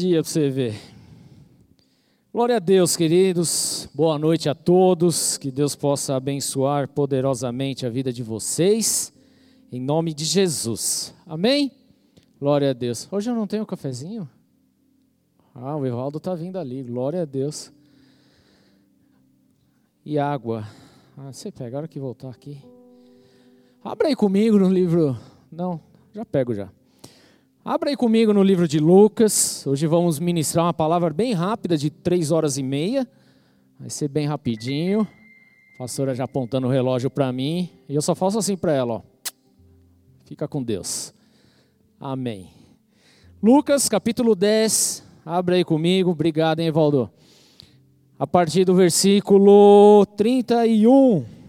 dia para você ver. Glória a Deus, queridos. Boa noite a todos. Que Deus possa abençoar poderosamente a vida de vocês. Em nome de Jesus. Amém? Glória a Deus. Hoje eu não tenho cafezinho? Ah, o Evaldo está vindo ali. Glória a Deus. E água. Ah, você pega a hora que voltar aqui. Abra aí comigo no livro. Não, já pego já. Abra aí comigo no livro de Lucas. Hoje vamos ministrar uma palavra bem rápida, de três horas e meia. Vai ser bem rapidinho. A pastora já apontando o relógio para mim. E eu só faço assim para ela, ó. Fica com Deus. Amém. Lucas, capítulo 10. Abra aí comigo. Obrigado, hein, Evaldo. A partir do versículo 31.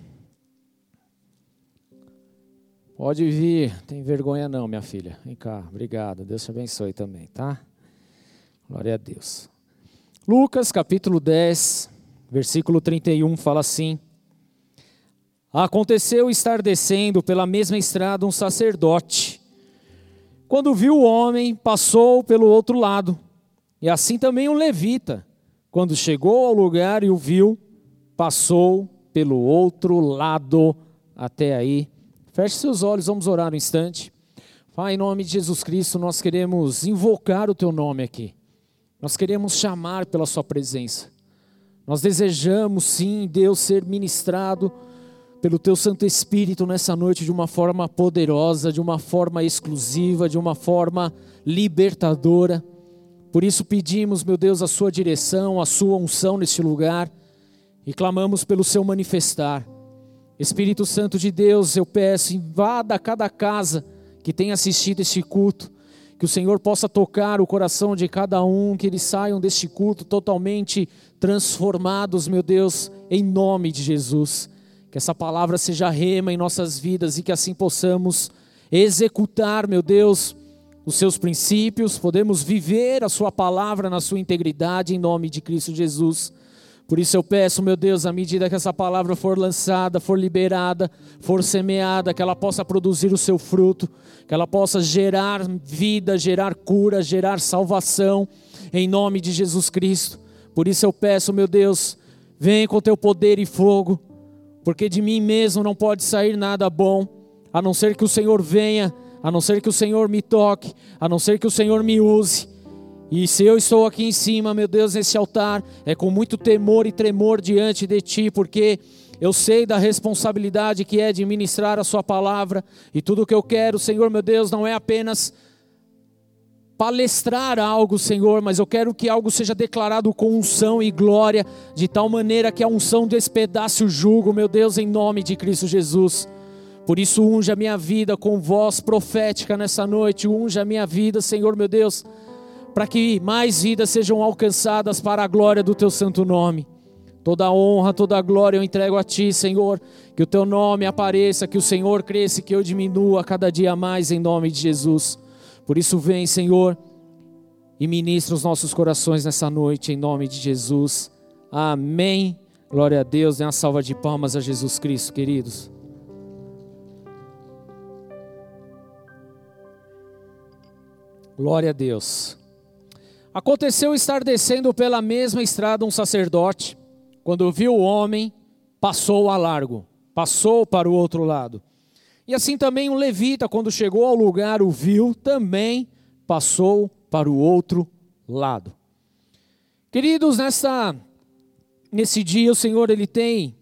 Pode vir, tem vergonha não, minha filha. Vem cá, obrigado. Deus te abençoe também, tá? Glória a Deus. Lucas, capítulo 10, versículo 31, fala assim: Aconteceu estar descendo pela mesma estrada um sacerdote. Quando viu o homem, passou pelo outro lado. E assim também um levita. Quando chegou ao lugar e o viu, passou pelo outro lado. Até aí Feche seus olhos, vamos orar um instante. Pai, em nome de Jesus Cristo, nós queremos invocar o Teu nome aqui. Nós queremos chamar pela Sua presença. Nós desejamos, sim, Deus, ser ministrado pelo Teu Santo Espírito nessa noite de uma forma poderosa, de uma forma exclusiva, de uma forma libertadora. Por isso pedimos, meu Deus, a Sua direção, a Sua unção neste lugar e clamamos pelo Seu manifestar. Espírito Santo de Deus, eu peço, invada cada casa que tenha assistido este culto, que o Senhor possa tocar o coração de cada um, que eles saiam deste culto totalmente transformados, meu Deus, em nome de Jesus. Que essa palavra seja rema em nossas vidas e que assim possamos executar, meu Deus, os seus princípios, podemos viver a sua palavra na sua integridade em nome de Cristo Jesus. Por isso eu peço, meu Deus, à medida que essa palavra for lançada, for liberada, for semeada, que ela possa produzir o seu fruto, que ela possa gerar vida, gerar cura, gerar salvação, em nome de Jesus Cristo. Por isso eu peço, meu Deus, vem com teu poder e fogo, porque de mim mesmo não pode sair nada bom, a não ser que o Senhor venha, a não ser que o Senhor me toque, a não ser que o Senhor me use. E se eu estou aqui em cima, meu Deus, nesse altar, é com muito temor e tremor diante de Ti, porque eu sei da responsabilidade que é de ministrar a Sua palavra, e tudo o que eu quero, Senhor, meu Deus, não é apenas palestrar algo, Senhor, mas eu quero que algo seja declarado com unção e glória, de tal maneira que a unção despedace o jugo, meu Deus, em nome de Cristo Jesus. Por isso, unja a minha vida com voz profética nessa noite, unja a minha vida, Senhor, meu Deus para que mais vidas sejam alcançadas para a glória do teu santo nome. Toda a honra, toda a glória eu entrego a ti, Senhor. Que o teu nome apareça, que o Senhor cresça, que eu diminua cada dia mais em nome de Jesus. Por isso, vem, Senhor, e ministra os nossos corações nessa noite em nome de Jesus. Amém. Glória a Deus. Dê uma salva de palmas a Jesus Cristo, queridos. Glória a Deus. Aconteceu estar descendo pela mesma estrada um sacerdote, quando viu o homem, passou a largo, passou para o outro lado. E assim também um levita, quando chegou ao lugar, o viu, também passou para o outro lado. Queridos, nessa, nesse dia o Senhor ele tem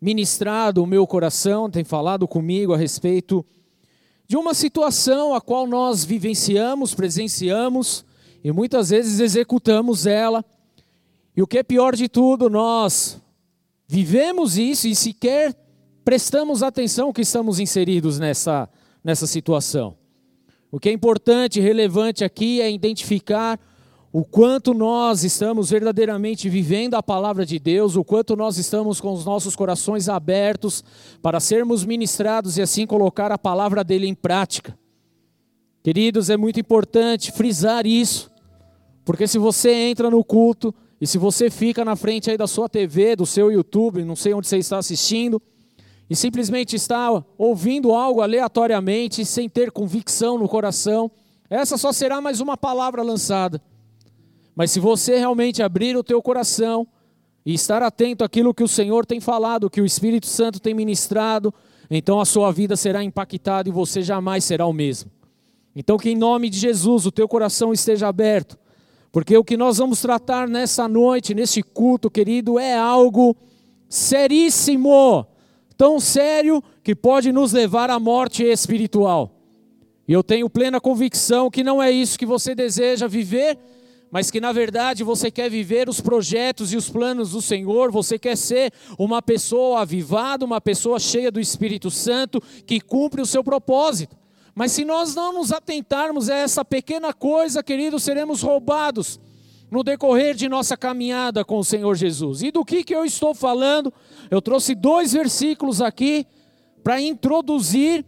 ministrado o meu coração, tem falado comigo a respeito de uma situação a qual nós vivenciamos, presenciamos, e muitas vezes executamos ela. E o que é pior de tudo, nós vivemos isso e sequer prestamos atenção que estamos inseridos nessa, nessa situação. O que é importante e relevante aqui é identificar o quanto nós estamos verdadeiramente vivendo a palavra de Deus, o quanto nós estamos com os nossos corações abertos para sermos ministrados e assim colocar a palavra dele em prática. Queridos, é muito importante frisar isso. Porque se você entra no culto e se você fica na frente aí da sua TV, do seu YouTube, não sei onde você está assistindo, e simplesmente está ouvindo algo aleatoriamente, sem ter convicção no coração, essa só será mais uma palavra lançada. Mas se você realmente abrir o teu coração e estar atento àquilo que o Senhor tem falado, que o Espírito Santo tem ministrado, então a sua vida será impactada e você jamais será o mesmo. Então que em nome de Jesus o teu coração esteja aberto, porque o que nós vamos tratar nessa noite, nesse culto, querido, é algo seríssimo, tão sério que pode nos levar à morte espiritual. E eu tenho plena convicção que não é isso que você deseja viver, mas que na verdade você quer viver os projetos e os planos do Senhor, você quer ser uma pessoa avivada, uma pessoa cheia do Espírito Santo, que cumpre o seu propósito. Mas se nós não nos atentarmos a essa pequena coisa, queridos, seremos roubados no decorrer de nossa caminhada com o Senhor Jesus. E do que, que eu estou falando? Eu trouxe dois versículos aqui para introduzir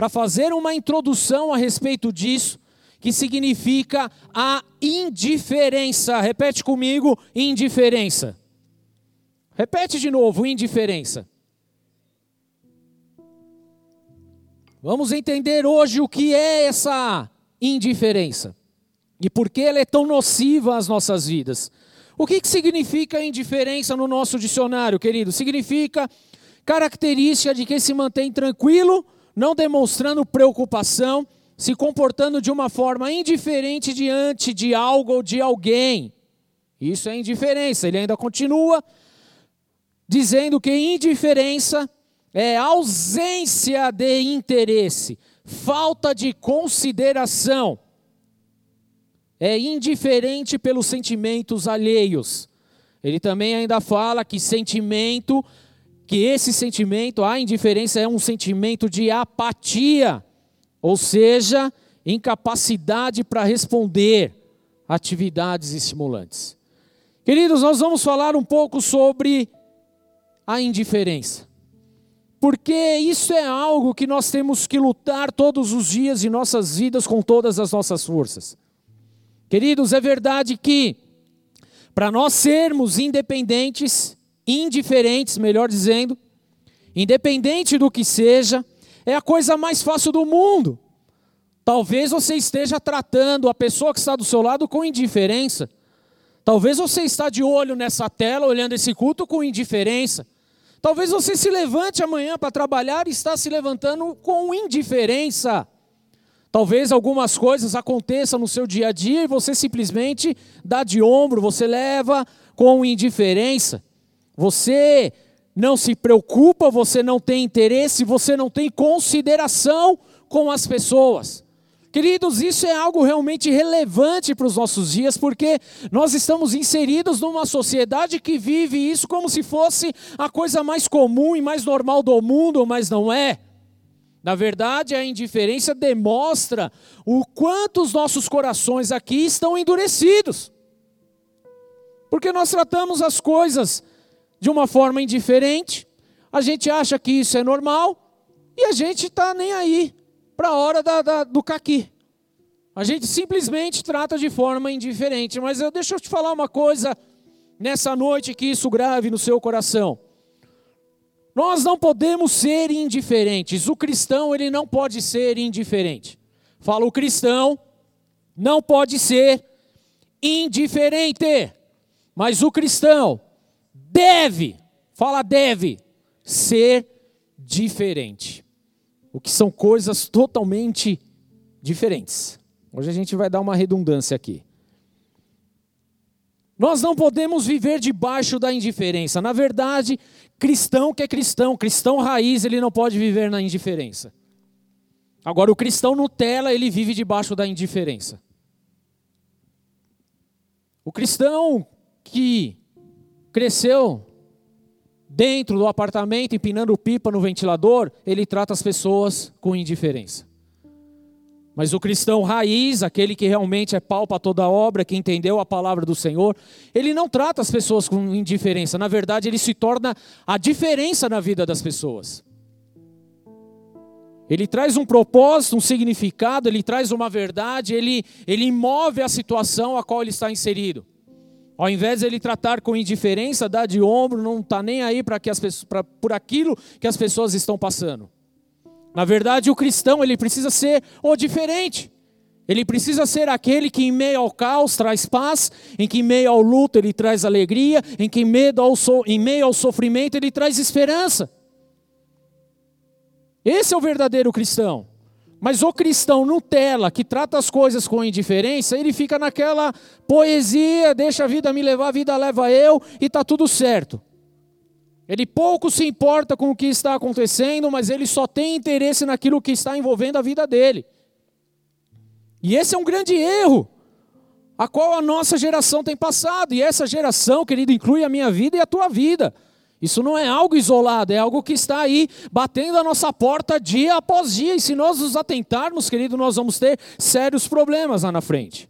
para fazer uma introdução a respeito disso, que significa a indiferença. Repete comigo: indiferença. Repete de novo: indiferença. Vamos entender hoje o que é essa indiferença e por que ela é tão nociva às nossas vidas. O que, que significa indiferença no nosso dicionário, querido? Significa característica de quem se mantém tranquilo não demonstrando preocupação, se comportando de uma forma indiferente diante de algo ou de alguém. Isso é indiferença. Ele ainda continua dizendo que indiferença é ausência de interesse, falta de consideração. É indiferente pelos sentimentos alheios. Ele também ainda fala que sentimento que esse sentimento, a indiferença, é um sentimento de apatia, ou seja, incapacidade para responder atividades estimulantes. Queridos, nós vamos falar um pouco sobre a indiferença. Porque isso é algo que nós temos que lutar todos os dias de nossas vidas com todas as nossas forças. Queridos, é verdade que para nós sermos independentes, indiferentes, melhor dizendo, independente do que seja, é a coisa mais fácil do mundo. Talvez você esteja tratando a pessoa que está do seu lado com indiferença. Talvez você está de olho nessa tela, olhando esse culto com indiferença. Talvez você se levante amanhã para trabalhar e está se levantando com indiferença. Talvez algumas coisas aconteçam no seu dia a dia e você simplesmente dá de ombro, você leva com indiferença. Você não se preocupa, você não tem interesse, você não tem consideração com as pessoas. Queridos, isso é algo realmente relevante para os nossos dias, porque nós estamos inseridos numa sociedade que vive isso como se fosse a coisa mais comum e mais normal do mundo, mas não é. Na verdade, a indiferença demonstra o quanto os nossos corações aqui estão endurecidos. Porque nós tratamos as coisas de uma forma indiferente, a gente acha que isso é normal e a gente está nem aí para a hora da, da, do caqui. A gente simplesmente trata de forma indiferente. Mas eu, deixa eu te falar uma coisa nessa noite que isso grave no seu coração. Nós não podemos ser indiferentes. O cristão, ele não pode ser indiferente. Fala, o cristão não pode ser indiferente. Mas o cristão, deve, fala deve, ser diferente. O que são coisas totalmente diferentes. Hoje a gente vai dar uma redundância aqui. Nós não podemos viver debaixo da indiferença. Na verdade, cristão que é cristão, cristão raiz, ele não pode viver na indiferença. Agora, o cristão Nutella, ele vive debaixo da indiferença. O cristão que cresceu dentro do apartamento, empinando pipa no ventilador, ele trata as pessoas com indiferença. Mas o cristão raiz, aquele que realmente é pau para toda obra, que entendeu a palavra do Senhor, ele não trata as pessoas com indiferença. Na verdade, ele se torna a diferença na vida das pessoas. Ele traz um propósito, um significado, ele traz uma verdade, ele, ele move a situação a qual ele está inserido. Ao invés de ele tratar com indiferença, dar de ombro, não está nem aí para que as pessoas, pra, por aquilo que as pessoas estão passando. Na verdade, o cristão ele precisa ser o diferente. Ele precisa ser aquele que em meio ao caos traz paz, em que em meio ao luto ele traz alegria, em que ao, so, em meio ao sofrimento ele traz esperança. Esse é o verdadeiro cristão. Mas o cristão Nutella, que trata as coisas com indiferença, ele fica naquela poesia, deixa a vida me levar, a vida leva eu, e está tudo certo. Ele pouco se importa com o que está acontecendo, mas ele só tem interesse naquilo que está envolvendo a vida dele. E esse é um grande erro, a qual a nossa geração tem passado. E essa geração, querido, inclui a minha vida e a tua vida. Isso não é algo isolado, é algo que está aí batendo a nossa porta dia após dia. E se nós nos atentarmos, querido, nós vamos ter sérios problemas lá na frente.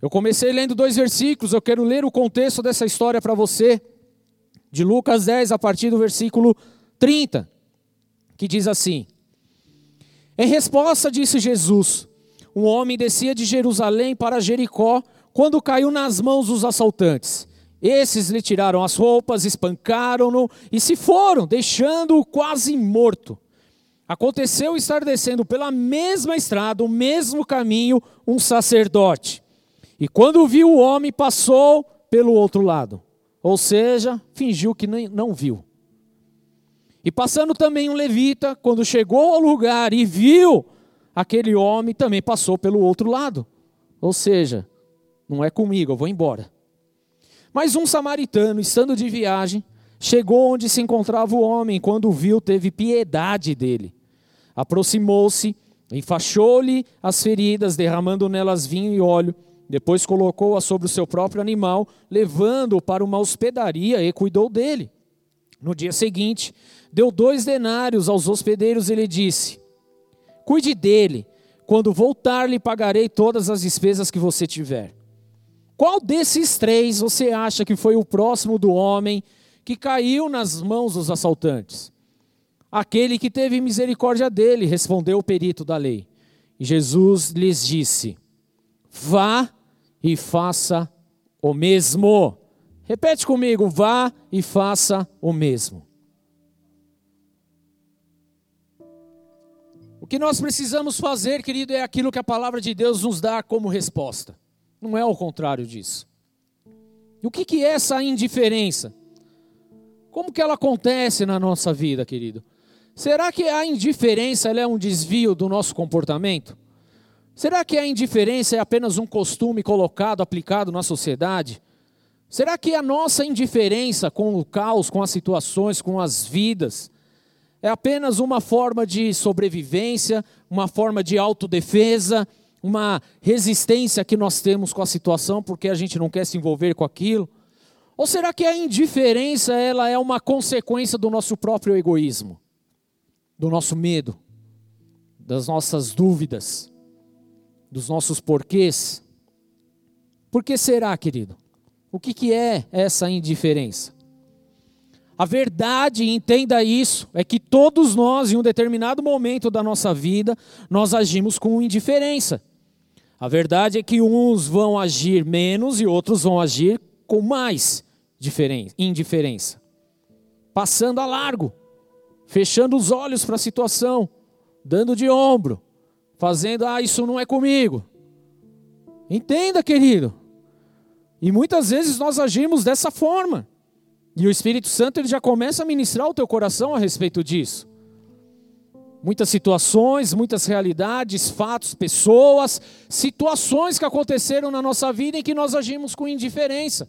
Eu comecei lendo dois versículos, eu quero ler o contexto dessa história para você, de Lucas 10, a partir do versículo 30, que diz assim: Em resposta, disse Jesus: Um homem descia de Jerusalém para Jericó quando caiu nas mãos dos assaltantes esses lhe tiraram as roupas, espancaram-no e se foram, deixando-o quase morto. Aconteceu estar descendo pela mesma estrada, o mesmo caminho, um sacerdote. E quando viu o homem, passou pelo outro lado. Ou seja, fingiu que nem, não viu. E passando também um levita, quando chegou ao lugar e viu aquele homem, também passou pelo outro lado. Ou seja, não é comigo, eu vou embora. Mas um samaritano, estando de viagem, chegou onde se encontrava o homem, quando o viu, teve piedade dele. Aproximou-se, enfaixou-lhe as feridas, derramando nelas vinho e óleo. Depois colocou-a sobre o seu próprio animal, levando-o para uma hospedaria e cuidou dele. No dia seguinte, deu dois denários aos hospedeiros e lhe disse: Cuide dele, quando voltar lhe pagarei todas as despesas que você tiver. Qual desses três você acha que foi o próximo do homem que caiu nas mãos dos assaltantes? Aquele que teve misericórdia dele, respondeu o perito da lei. E Jesus lhes disse: Vá e faça o mesmo. Repete comigo: vá e faça o mesmo. O que nós precisamos fazer, querido, é aquilo que a palavra de Deus nos dá como resposta. Não é o contrário disso. E o que, é essa indiferença? Como que ela acontece na nossa vida, querido? Será que a indiferença é um desvio do nosso comportamento? Será que a indiferença é apenas um costume colocado, aplicado na sociedade? Será que a nossa indiferença com o caos, com as situações, com as vidas, é apenas uma forma de sobrevivência, uma forma de autodefesa, uma resistência que nós temos com a situação porque a gente não quer se envolver com aquilo? Ou será que a indiferença ela é uma consequência do nosso próprio egoísmo, do nosso medo, das nossas dúvidas, dos nossos porquês? Por que será, querido? O que, que é essa indiferença? A verdade, entenda isso, é que todos nós, em um determinado momento da nossa vida, nós agimos com indiferença. A verdade é que uns vão agir menos e outros vão agir com mais indiferença. Passando a largo, fechando os olhos para a situação, dando de ombro, fazendo, ah, isso não é comigo. Entenda, querido. E muitas vezes nós agimos dessa forma. E o Espírito Santo ele já começa a ministrar o teu coração a respeito disso. Muitas situações, muitas realidades, fatos, pessoas, situações que aconteceram na nossa vida em que nós agimos com indiferença,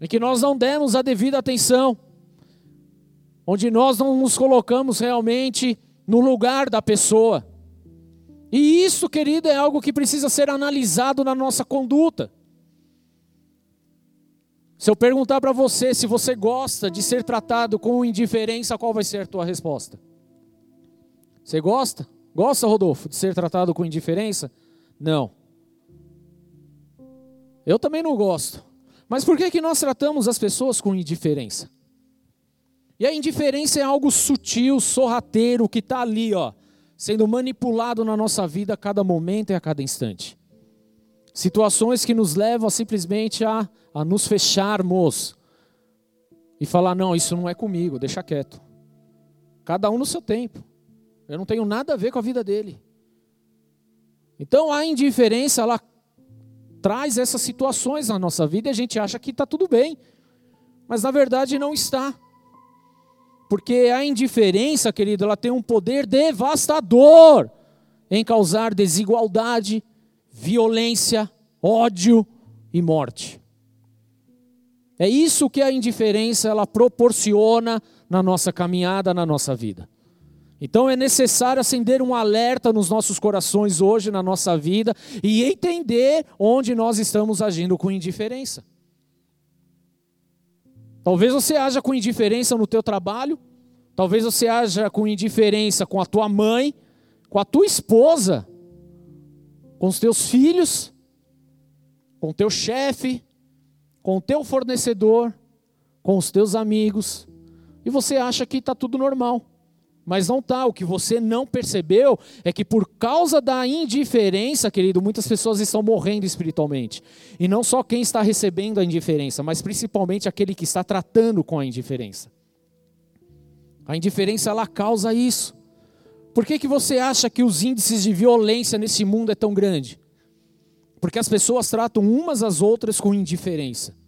em que nós não demos a devida atenção, onde nós não nos colocamos realmente no lugar da pessoa. E isso, querido, é algo que precisa ser analisado na nossa conduta. Se eu perguntar para você se você gosta de ser tratado com indiferença, qual vai ser a tua resposta? Você gosta? Gosta, Rodolfo, de ser tratado com indiferença? Não. Eu também não gosto. Mas por que, que nós tratamos as pessoas com indiferença? E a indiferença é algo sutil, sorrateiro, que está ali, ó, sendo manipulado na nossa vida a cada momento e a cada instante. Situações que nos levam simplesmente a, a nos fecharmos e falar: não, isso não é comigo, deixa quieto. Cada um no seu tempo. Eu não tenho nada a ver com a vida dele. Então a indiferença, ela traz essas situações na nossa vida e a gente acha que está tudo bem, mas na verdade não está. Porque a indiferença, querido, ela tem um poder devastador em causar desigualdade, violência, ódio e morte. É isso que a indiferença ela proporciona na nossa caminhada, na nossa vida. Então é necessário acender um alerta nos nossos corações hoje, na nossa vida, e entender onde nós estamos agindo com indiferença. Talvez você haja com indiferença no teu trabalho, talvez você haja com indiferença com a tua mãe, com a tua esposa, com os teus filhos, com o teu chefe, com o teu fornecedor, com os teus amigos, e você acha que está tudo normal. Mas não está. O que você não percebeu é que por causa da indiferença, querido, muitas pessoas estão morrendo espiritualmente. E não só quem está recebendo a indiferença, mas principalmente aquele que está tratando com a indiferença. A indiferença ela causa isso. Por que, que você acha que os índices de violência nesse mundo é tão grande? Porque as pessoas tratam umas às outras com indiferença.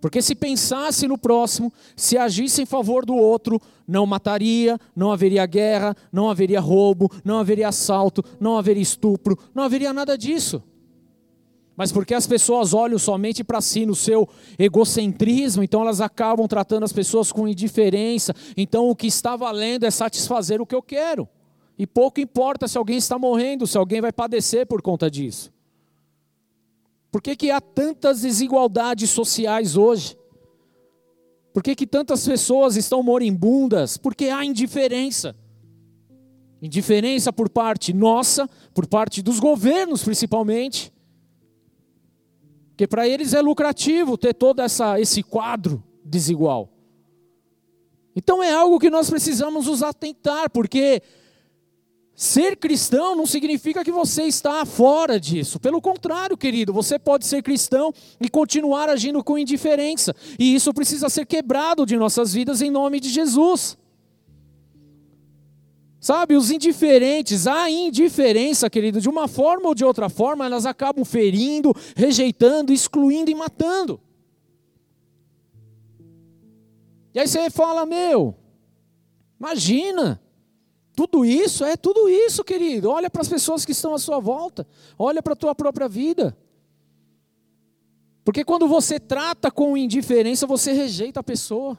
Porque se pensasse no próximo, se agisse em favor do outro, não mataria, não haveria guerra, não haveria roubo, não haveria assalto, não haveria estupro, não haveria nada disso. Mas porque as pessoas olham somente para si no seu egocentrismo, então elas acabam tratando as pessoas com indiferença. Então o que está valendo é satisfazer o que eu quero. E pouco importa se alguém está morrendo, se alguém vai padecer por conta disso. Por que, que há tantas desigualdades sociais hoje? Por que, que tantas pessoas estão moribundas? Porque há indiferença. Indiferença por parte nossa, por parte dos governos principalmente. Porque para eles é lucrativo ter todo essa, esse quadro desigual. Então é algo que nós precisamos nos atentar, porque Ser cristão não significa que você está fora disso. Pelo contrário, querido, você pode ser cristão e continuar agindo com indiferença. E isso precisa ser quebrado de nossas vidas em nome de Jesus. Sabe, os indiferentes, a indiferença, querido, de uma forma ou de outra forma, elas acabam ferindo, rejeitando, excluindo e matando. E aí você fala, meu, imagina, tudo isso é tudo isso, querido. Olha para as pessoas que estão à sua volta. Olha para a tua própria vida. Porque quando você trata com indiferença, você rejeita a pessoa.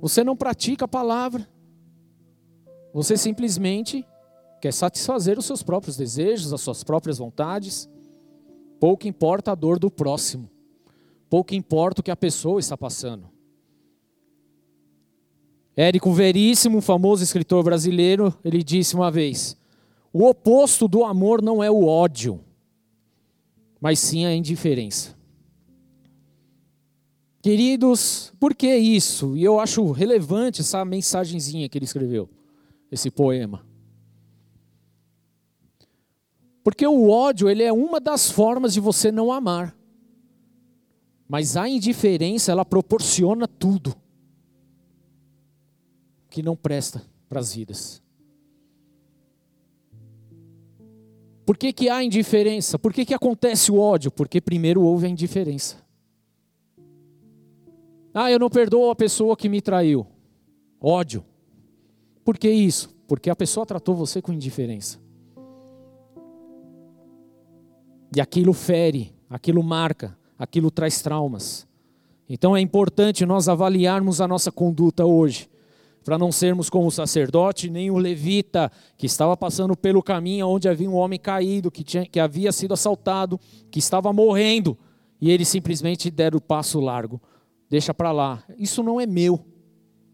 Você não pratica a palavra. Você simplesmente quer satisfazer os seus próprios desejos, as suas próprias vontades. Pouco importa a dor do próximo. Pouco importa o que a pessoa está passando. Érico Veríssimo, famoso escritor brasileiro, ele disse uma vez: o oposto do amor não é o ódio, mas sim a indiferença. Queridos, por que isso? E eu acho relevante essa mensagenzinha que ele escreveu, esse poema. Porque o ódio, ele é uma das formas de você não amar. Mas a indiferença, ela proporciona tudo que não presta para as vidas. Por que, que há indiferença? Por que, que acontece o ódio? Porque primeiro houve a indiferença. Ah, eu não perdoo a pessoa que me traiu. Ódio. Por que isso? Porque a pessoa tratou você com indiferença. E aquilo fere, aquilo marca, aquilo traz traumas. Então é importante nós avaliarmos a nossa conduta hoje para não sermos como o sacerdote, nem o levita, que estava passando pelo caminho onde havia um homem caído, que, tinha, que havia sido assaltado, que estava morrendo, e eles simplesmente deram o passo largo. Deixa para lá. Isso não é meu.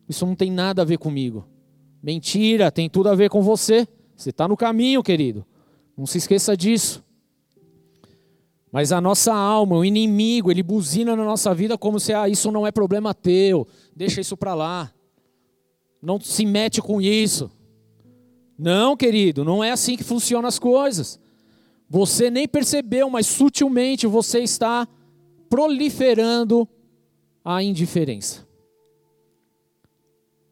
Isso não tem nada a ver comigo. Mentira, tem tudo a ver com você. Você está no caminho, querido. Não se esqueça disso. Mas a nossa alma, o inimigo, ele buzina na nossa vida como se ah, isso não é problema teu, deixa isso para lá não se mete com isso. Não, querido, não é assim que funcionam as coisas. Você nem percebeu, mas sutilmente você está proliferando a indiferença.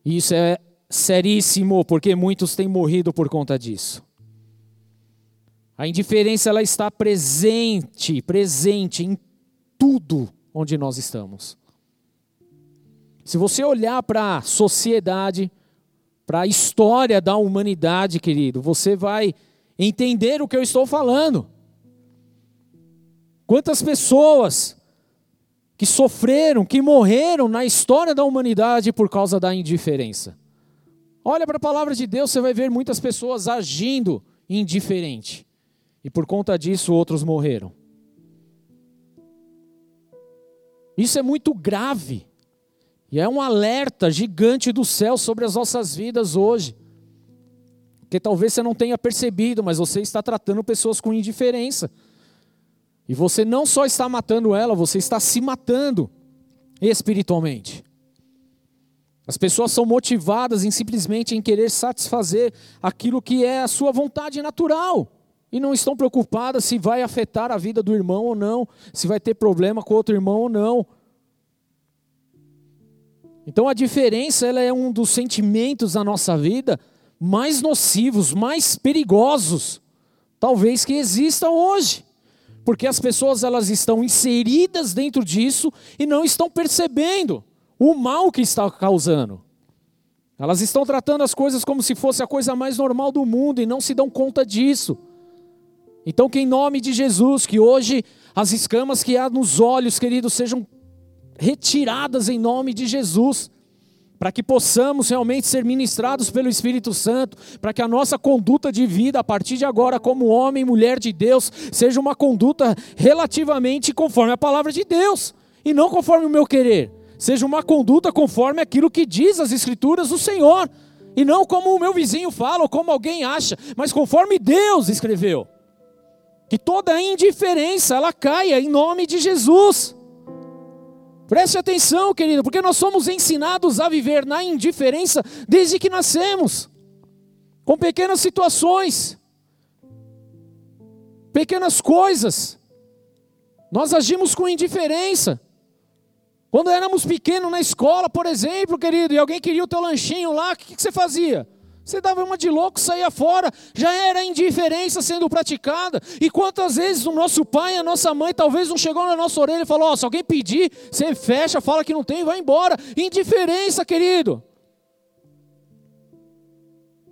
Isso é seríssimo, porque muitos têm morrido por conta disso. A indiferença ela está presente, presente em tudo onde nós estamos. Se você olhar para a sociedade, para a história da humanidade, querido, você vai entender o que eu estou falando. Quantas pessoas que sofreram, que morreram na história da humanidade por causa da indiferença. Olha para a palavra de Deus, você vai ver muitas pessoas agindo indiferente. E por conta disso outros morreram. Isso é muito grave. E é um alerta gigante do céu sobre as nossas vidas hoje. Que talvez você não tenha percebido, mas você está tratando pessoas com indiferença. E você não só está matando ela, você está se matando espiritualmente. As pessoas são motivadas em simplesmente em querer satisfazer aquilo que é a sua vontade natural e não estão preocupadas se vai afetar a vida do irmão ou não, se vai ter problema com outro irmão ou não. Então a diferença ela é um dos sentimentos da nossa vida mais nocivos, mais perigosos, talvez que exista hoje porque as pessoas elas estão inseridas dentro disso e não estão percebendo o mal que está causando. Elas estão tratando as coisas como se fosse a coisa mais normal do mundo e não se dão conta disso. Então, que em nome de Jesus, que hoje as escamas que há nos olhos, queridos, sejam retiradas em nome de Jesus para que possamos realmente ser ministrados pelo Espírito Santo, para que a nossa conduta de vida a partir de agora, como homem e mulher de Deus, seja uma conduta relativamente conforme a palavra de Deus e não conforme o meu querer, seja uma conduta conforme aquilo que diz as Escrituras do Senhor e não como o meu vizinho fala ou como alguém acha, mas conforme Deus escreveu. Que toda indiferença ela caia em nome de Jesus. Preste atenção, querido, porque nós somos ensinados a viver na indiferença desde que nascemos, com pequenas situações, pequenas coisas. Nós agimos com indiferença. Quando éramos pequenos na escola, por exemplo, querido, e alguém queria o teu lanchinho lá, o que, que você fazia? Você dava uma de louco, saía fora, já era indiferença sendo praticada. E quantas vezes o nosso pai, a nossa mãe, talvez não chegou na nossa orelha e falou: oh, se alguém pedir, você fecha, fala que não tem e vai embora. Indiferença, querido.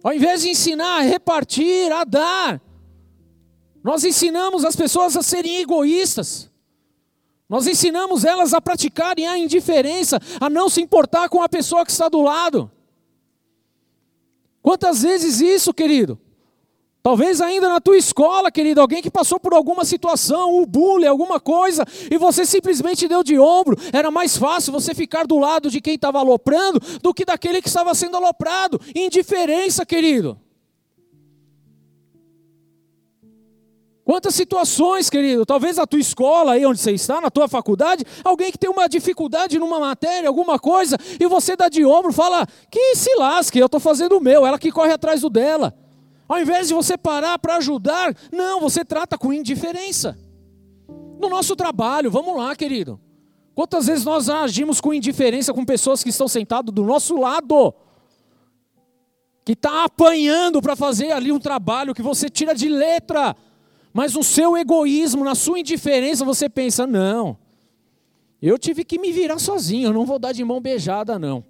Ao invés de ensinar a repartir, a dar, nós ensinamos as pessoas a serem egoístas. Nós ensinamos elas a praticarem a indiferença, a não se importar com a pessoa que está do lado. Quantas vezes isso, querido? Talvez ainda na tua escola, querido, alguém que passou por alguma situação, um bullying, alguma coisa, e você simplesmente deu de ombro. Era mais fácil você ficar do lado de quem estava aloprando do que daquele que estava sendo aloprado. Indiferença, querido. Quantas situações, querido, talvez na tua escola, aí onde você está, na tua faculdade, alguém que tem uma dificuldade numa matéria, alguma coisa, e você dá de ombro, fala, que se lasque, eu estou fazendo o meu, ela que corre atrás do dela. Ao invés de você parar para ajudar, não, você trata com indiferença. No nosso trabalho, vamos lá, querido. Quantas vezes nós agimos com indiferença com pessoas que estão sentadas do nosso lado? Que está apanhando para fazer ali um trabalho que você tira de letra mas no seu egoísmo, na sua indiferença, você pensa: não, eu tive que me virar sozinho, eu não vou dar de mão beijada, não.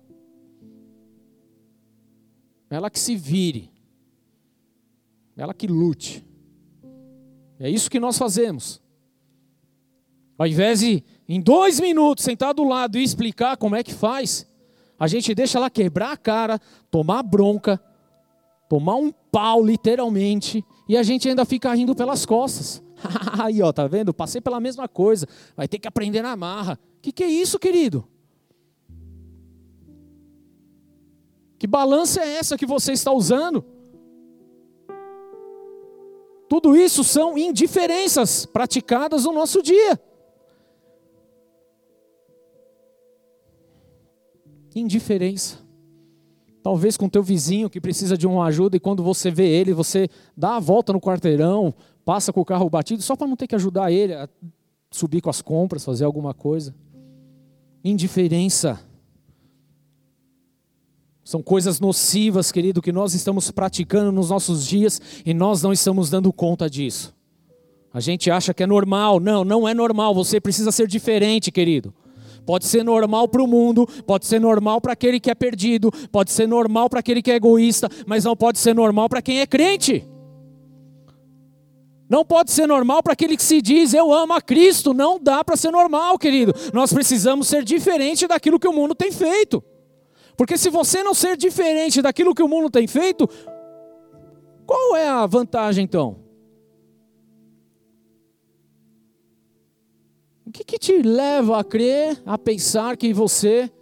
Ela que se vire, ela que lute. É isso que nós fazemos. Ao invés de, em dois minutos, sentar do lado e explicar como é que faz, a gente deixa ela quebrar a cara, tomar bronca, tomar um pau, literalmente, e a gente ainda fica rindo pelas costas. Aí, ó, tá vendo? Passei pela mesma coisa. Vai ter que aprender na marra. Que que é isso, querido? Que balança é essa que você está usando? Tudo isso são indiferenças praticadas no nosso dia. Indiferença. Talvez com teu vizinho que precisa de uma ajuda e quando você vê ele, você dá a volta no quarteirão, passa com o carro batido só para não ter que ajudar ele a subir com as compras, fazer alguma coisa. Indiferença. São coisas nocivas, querido, que nós estamos praticando nos nossos dias e nós não estamos dando conta disso. A gente acha que é normal. Não, não é normal. Você precisa ser diferente, querido. Pode ser normal para o mundo, pode ser normal para aquele que é perdido, pode ser normal para aquele que é egoísta, mas não pode ser normal para quem é crente. Não pode ser normal para aquele que se diz eu amo a Cristo. Não dá para ser normal, querido. Nós precisamos ser diferente daquilo que o mundo tem feito. Porque se você não ser diferente daquilo que o mundo tem feito, qual é a vantagem então? O que, que te leva a crer, a pensar que você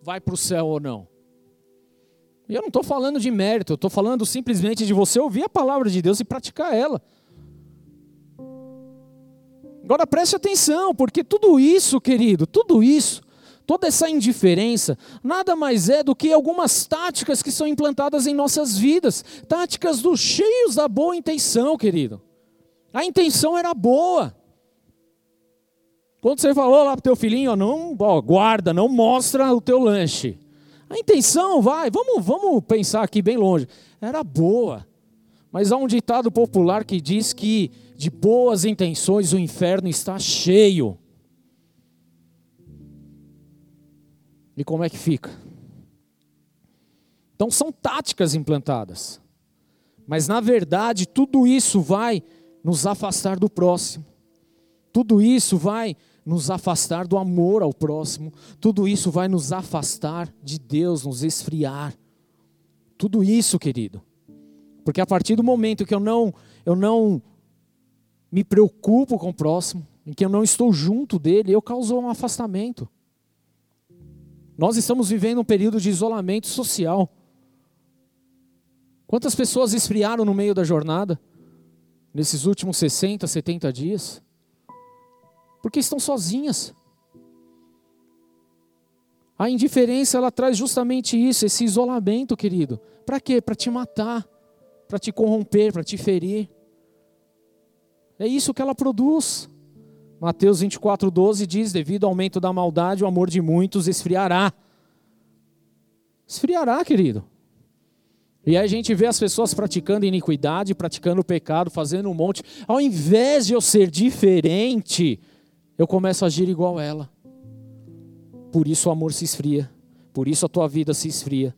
vai para o céu ou não? E eu não estou falando de mérito, eu estou falando simplesmente de você ouvir a palavra de Deus e praticar ela. Agora preste atenção, porque tudo isso, querido, tudo isso Toda essa indiferença nada mais é do que algumas táticas que são implantadas em nossas vidas, táticas dos cheios da boa intenção, querido. A intenção era boa. Quando você falou lá para o teu filhinho, ó, não, ó, guarda, não mostra o teu lanche. A intenção, vai, vamos, vamos pensar aqui bem longe, era boa. Mas há um ditado popular que diz que de boas intenções o inferno está cheio. E como é que fica? Então são táticas implantadas. Mas na verdade, tudo isso vai nos afastar do próximo. Tudo isso vai nos afastar do amor ao próximo. Tudo isso vai nos afastar de Deus, nos esfriar. Tudo isso, querido. Porque a partir do momento que eu não eu não me preocupo com o próximo, em que eu não estou junto dele, eu causo um afastamento. Nós estamos vivendo um período de isolamento social. Quantas pessoas esfriaram no meio da jornada, nesses últimos 60, 70 dias? Porque estão sozinhas. A indiferença, ela traz justamente isso, esse isolamento, querido. Para quê? Para te matar, para te corromper, para te ferir. É isso que ela produz. Mateus 24, 12 diz: devido ao aumento da maldade, o amor de muitos esfriará. Esfriará, querido. E aí a gente vê as pessoas praticando iniquidade, praticando pecado, fazendo um monte. Ao invés de eu ser diferente, eu começo a agir igual ela. Por isso o amor se esfria. Por isso a tua vida se esfria.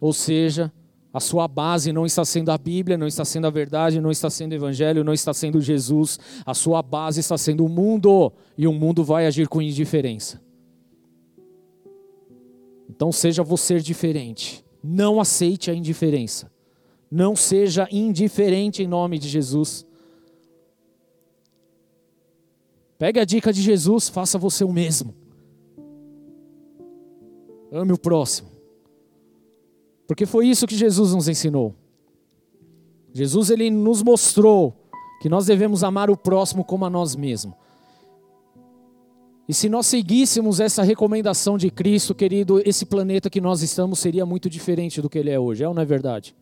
Ou seja, a sua base não está sendo a Bíblia, não está sendo a verdade, não está sendo o Evangelho, não está sendo Jesus. A sua base está sendo o mundo. E o mundo vai agir com indiferença. Então seja você diferente. Não aceite a indiferença. Não seja indiferente em nome de Jesus. Pegue a dica de Jesus, faça você o mesmo. Ame o próximo. Porque foi isso que Jesus nos ensinou. Jesus ele nos mostrou que nós devemos amar o próximo como a nós mesmos. E se nós seguíssemos essa recomendação de Cristo, querido, esse planeta que nós estamos seria muito diferente do que ele é hoje, é ou não é verdade?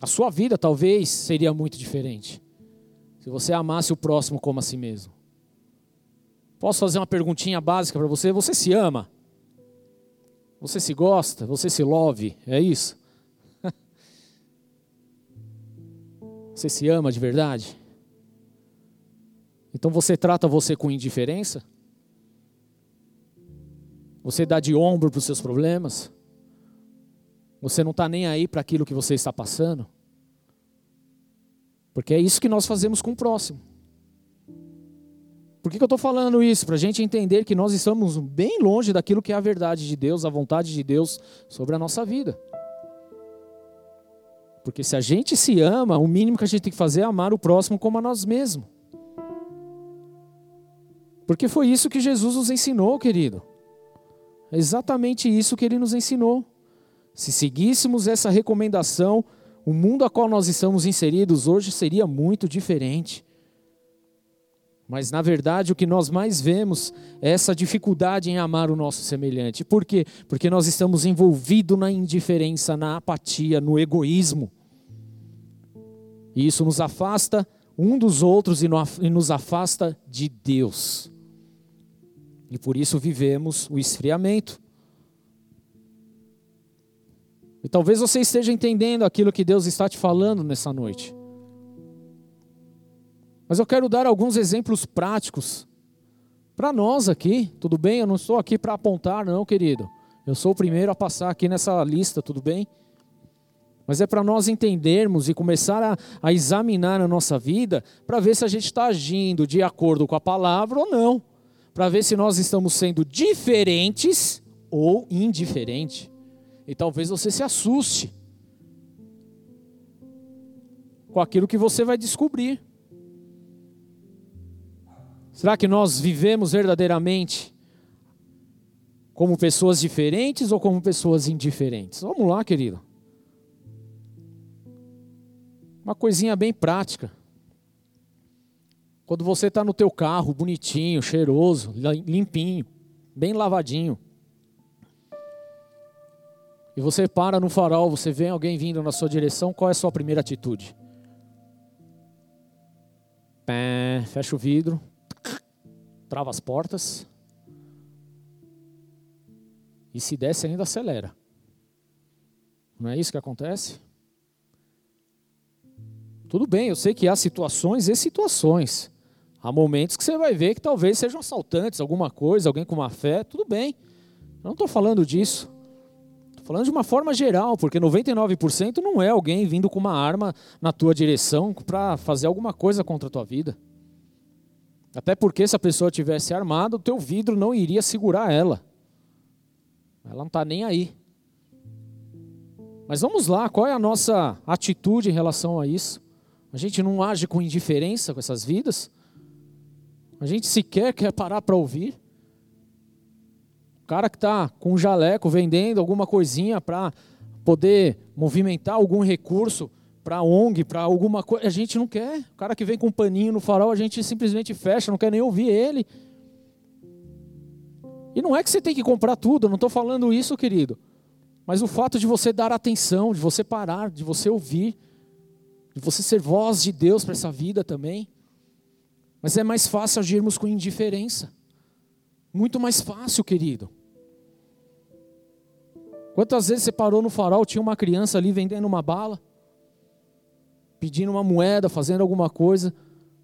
A sua vida talvez seria muito diferente. Se você amasse o próximo como a si mesmo. Posso fazer uma perguntinha básica para você? Você se ama? Você se gosta, você se love, é isso? Você se ama de verdade? Então você trata você com indiferença? Você dá de ombro para os seus problemas? Você não está nem aí para aquilo que você está passando? Porque é isso que nós fazemos com o próximo. Por que, que eu estou falando isso? Para a gente entender que nós estamos bem longe daquilo que é a verdade de Deus, a vontade de Deus sobre a nossa vida. Porque se a gente se ama, o mínimo que a gente tem que fazer é amar o próximo como a nós mesmos. Porque foi isso que Jesus nos ensinou, querido. É exatamente isso que ele nos ensinou. Se seguíssemos essa recomendação, o mundo a qual nós estamos inseridos hoje seria muito diferente. Mas na verdade o que nós mais vemos é essa dificuldade em amar o nosso semelhante. Por quê? Porque nós estamos envolvidos na indiferença, na apatia, no egoísmo. E isso nos afasta um dos outros e nos afasta de Deus. E por isso vivemos o esfriamento. E talvez você esteja entendendo aquilo que Deus está te falando nessa noite. Mas eu quero dar alguns exemplos práticos para nós aqui, tudo bem? Eu não estou aqui para apontar, não, querido. Eu sou o primeiro a passar aqui nessa lista, tudo bem? Mas é para nós entendermos e começar a, a examinar a nossa vida para ver se a gente está agindo de acordo com a palavra ou não. Para ver se nós estamos sendo diferentes ou indiferentes. E talvez você se assuste com aquilo que você vai descobrir. Será que nós vivemos verdadeiramente como pessoas diferentes ou como pessoas indiferentes? Vamos lá, querido. Uma coisinha bem prática. Quando você está no teu carro, bonitinho, cheiroso, limpinho, bem lavadinho, e você para no farol, você vê alguém vindo na sua direção, qual é a sua primeira atitude? Pé, fecha o vidro, trava as portas, e se desce ainda acelera. Não é isso que acontece? Tudo bem, eu sei que há situações e situações. Há momentos que você vai ver que talvez sejam assaltantes, alguma coisa, alguém com má fé, tudo bem. Eu não estou falando disso. Falando de uma forma geral, porque 99% não é alguém vindo com uma arma na tua direção para fazer alguma coisa contra a tua vida. Até porque se a pessoa tivesse armada, o teu vidro não iria segurar ela. Ela não está nem aí. Mas vamos lá, qual é a nossa atitude em relação a isso? A gente não age com indiferença com essas vidas. A gente sequer quer parar para ouvir. Cara que está com um jaleco vendendo alguma coisinha para poder movimentar algum recurso para ONG, para alguma coisa, a gente não quer. O cara que vem com um paninho no farol, a gente simplesmente fecha, não quer nem ouvir ele. E não é que você tem que comprar tudo, não estou falando isso, querido. Mas o fato de você dar atenção, de você parar, de você ouvir, de você ser voz de Deus para essa vida também. Mas é mais fácil agirmos com indiferença. Muito mais fácil, querido. Quantas vezes você parou no farol, tinha uma criança ali vendendo uma bala, pedindo uma moeda, fazendo alguma coisa,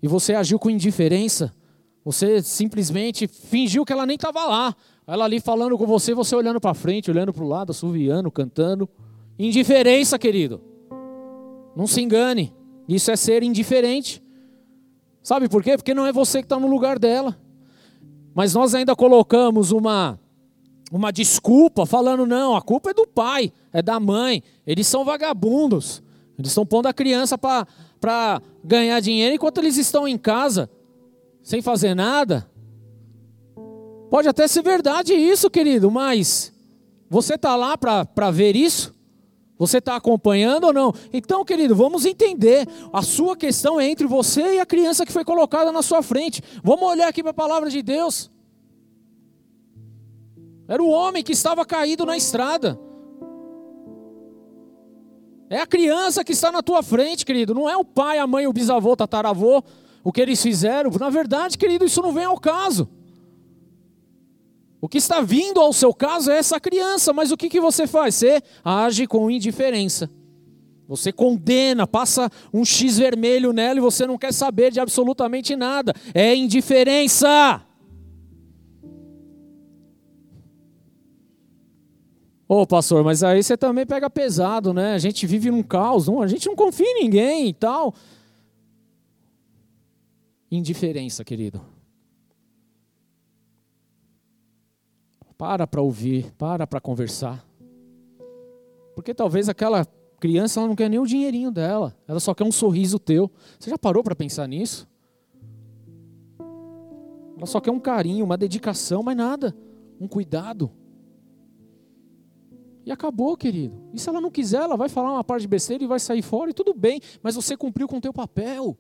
e você agiu com indiferença? Você simplesmente fingiu que ela nem estava lá. Ela ali falando com você, você olhando para frente, olhando para o lado, assoviando, cantando. Indiferença, querido. Não se engane. Isso é ser indiferente. Sabe por quê? Porque não é você que está no lugar dela. Mas nós ainda colocamos uma, uma desculpa, falando: não, a culpa é do pai, é da mãe. Eles são vagabundos. Eles estão pondo a criança para ganhar dinheiro enquanto eles estão em casa, sem fazer nada. Pode até ser verdade isso, querido, mas você está lá para ver isso? Você está acompanhando ou não? Então, querido, vamos entender. A sua questão é entre você e a criança que foi colocada na sua frente. Vamos olhar aqui para a palavra de Deus. Era o homem que estava caído na estrada. É a criança que está na tua frente, querido. Não é o pai, a mãe, o bisavô, o tataravô, o que eles fizeram. Na verdade, querido, isso não vem ao caso. O que está vindo ao seu caso é essa criança, mas o que, que você faz? Você age com indiferença. Você condena, passa um X vermelho nela e você não quer saber de absolutamente nada. É indiferença. Ô pastor, mas aí você também pega pesado, né? A gente vive num caos, não, a gente não confia em ninguém e tal. Indiferença, querido. Para para ouvir, para para conversar. Porque talvez aquela criança ela não quer nem o dinheirinho dela, ela só quer um sorriso teu. Você já parou para pensar nisso? Ela só quer um carinho, uma dedicação, mas nada, um cuidado. E acabou, querido. E se ela não quiser, ela vai falar uma parte de besteira e vai sair fora e tudo bem, mas você cumpriu com o teu papel.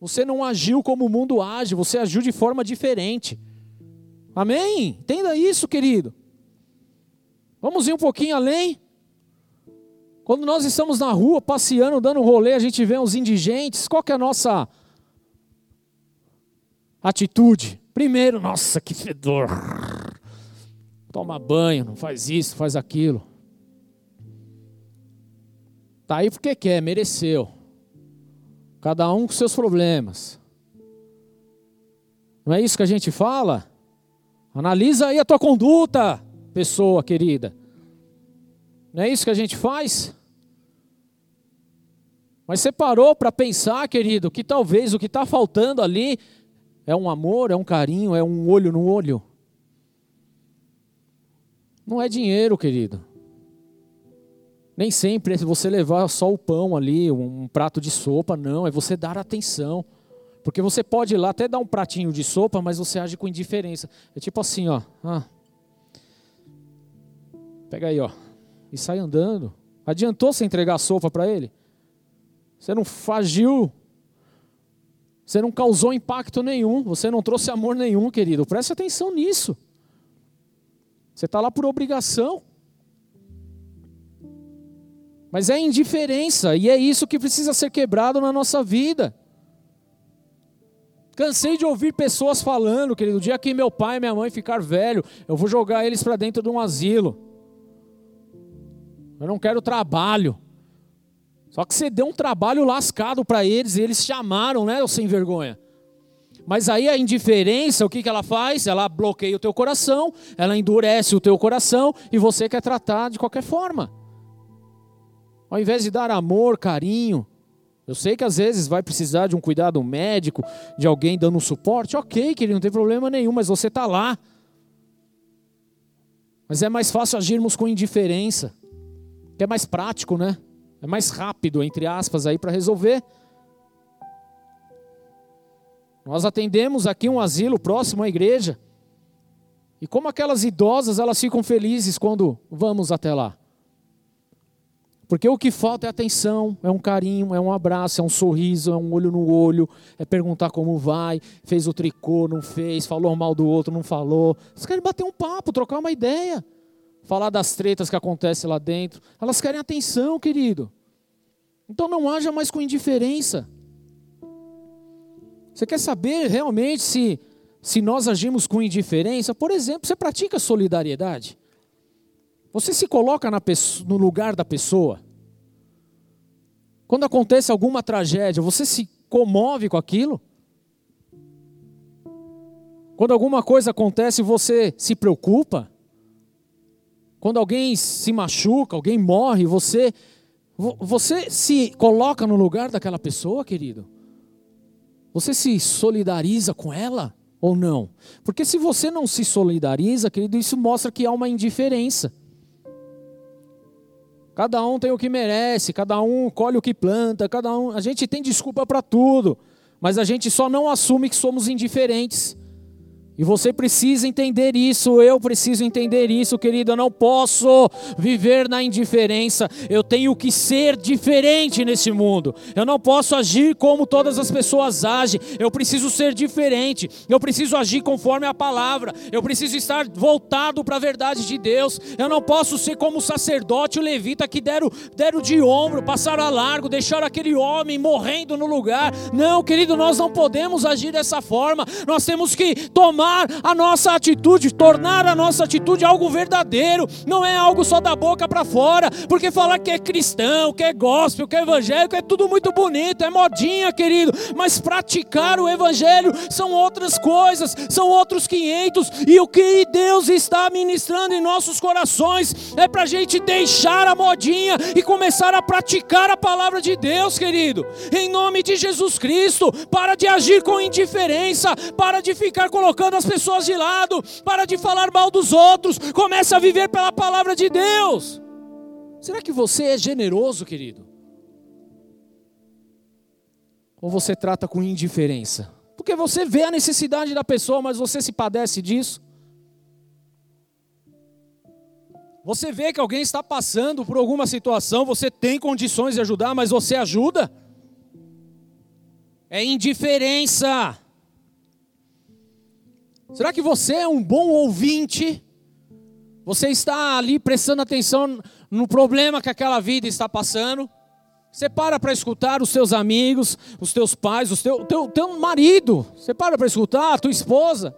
Você não agiu como o mundo age, você agiu de forma diferente. Amém? Entenda isso, querido. Vamos ir um pouquinho além. Quando nós estamos na rua passeando, dando um rolê, a gente vê uns indigentes, qual que é a nossa atitude? Primeiro, nossa, que fedor. Toma banho, não faz isso, faz aquilo. Tá aí porque quer, mereceu. Cada um com seus problemas. Não é isso que a gente fala? Analisa aí a tua conduta, pessoa querida. Não é isso que a gente faz? Mas você parou para pensar, querido, que talvez o que está faltando ali é um amor, é um carinho, é um olho no olho. Não é dinheiro, querido. Nem sempre é você levar só o pão ali, um prato de sopa, não, é você dar atenção. Porque você pode ir lá até dar um pratinho de sopa, mas você age com indiferença. É tipo assim, ó. Ah. Pega aí, ó. E sai andando. Adiantou você entregar a sopa para ele? Você não fagiu. Você não causou impacto nenhum. Você não trouxe amor nenhum, querido. Preste atenção nisso. Você está lá por obrigação. Mas é indiferença, e é isso que precisa ser quebrado na nossa vida. Cansei de ouvir pessoas falando, querido, o dia que meu pai e minha mãe ficar velho, eu vou jogar eles para dentro de um asilo. Eu não quero trabalho. Só que você deu um trabalho lascado para eles e eles chamaram, né, sem vergonha. Mas aí a indiferença, o que, que ela faz? Ela bloqueia o teu coração, ela endurece o teu coração e você quer tratar de qualquer forma. Ao invés de dar amor, carinho, eu sei que às vezes vai precisar de um cuidado médico, de alguém dando um suporte, ok, querido, não tem problema nenhum, mas você está lá. Mas é mais fácil agirmos com indiferença, que é mais prático, né? É mais rápido, entre aspas, aí para resolver. Nós atendemos aqui um asilo próximo à igreja. E como aquelas idosas, elas ficam felizes quando vamos até lá. Porque o que falta é atenção, é um carinho, é um abraço, é um sorriso, é um olho no olho, é perguntar como vai, fez o tricô, não fez, falou mal do outro, não falou. Elas querem bater um papo, trocar uma ideia, falar das tretas que acontecem lá dentro. Elas querem atenção, querido. Então não haja mais com indiferença. Você quer saber realmente se, se nós agimos com indiferença? Por exemplo, você pratica solidariedade? Você se coloca no lugar da pessoa. Quando acontece alguma tragédia, você se comove com aquilo? Quando alguma coisa acontece, você se preocupa? Quando alguém se machuca, alguém morre, você você se coloca no lugar daquela pessoa, querido? Você se solidariza com ela ou não? Porque se você não se solidariza, querido, isso mostra que há uma indiferença. Cada um tem o que merece, cada um colhe o que planta, cada um. A gente tem desculpa para tudo, mas a gente só não assume que somos indiferentes. E você precisa entender isso, eu preciso entender isso, querido. Eu não posso viver na indiferença. Eu tenho que ser diferente nesse mundo. Eu não posso agir como todas as pessoas agem. Eu preciso ser diferente. Eu preciso agir conforme a palavra. Eu preciso estar voltado para a verdade de Deus. Eu não posso ser como o sacerdote, o levita que deram, deram de ombro, passaram a largo, deixaram aquele homem morrendo no lugar. Não, querido, nós não podemos agir dessa forma. Nós temos que tomar a nossa atitude, tornar a nossa atitude algo verdadeiro, não é algo só da boca para fora, porque falar que é cristão, que é gospel, que é evangélico é tudo muito bonito, é modinha, querido, mas praticar o evangelho são outras coisas, são outros 500, e o que Deus está ministrando em nossos corações é para a gente deixar a modinha e começar a praticar a palavra de Deus, querido, em nome de Jesus Cristo, para de agir com indiferença, para de ficar colocando as pessoas de lado, para de falar mal dos outros, comece a viver pela palavra de Deus. Será que você é generoso, querido? Ou você trata com indiferença? Porque você vê a necessidade da pessoa, mas você se padece disso. Você vê que alguém está passando por alguma situação, você tem condições de ajudar, mas você ajuda? É indiferença. Será que você é um bom ouvinte? Você está ali prestando atenção no problema que aquela vida está passando? Você para para escutar os seus amigos, os teus pais, o teu, teu, teu marido. Você para para escutar a tua esposa.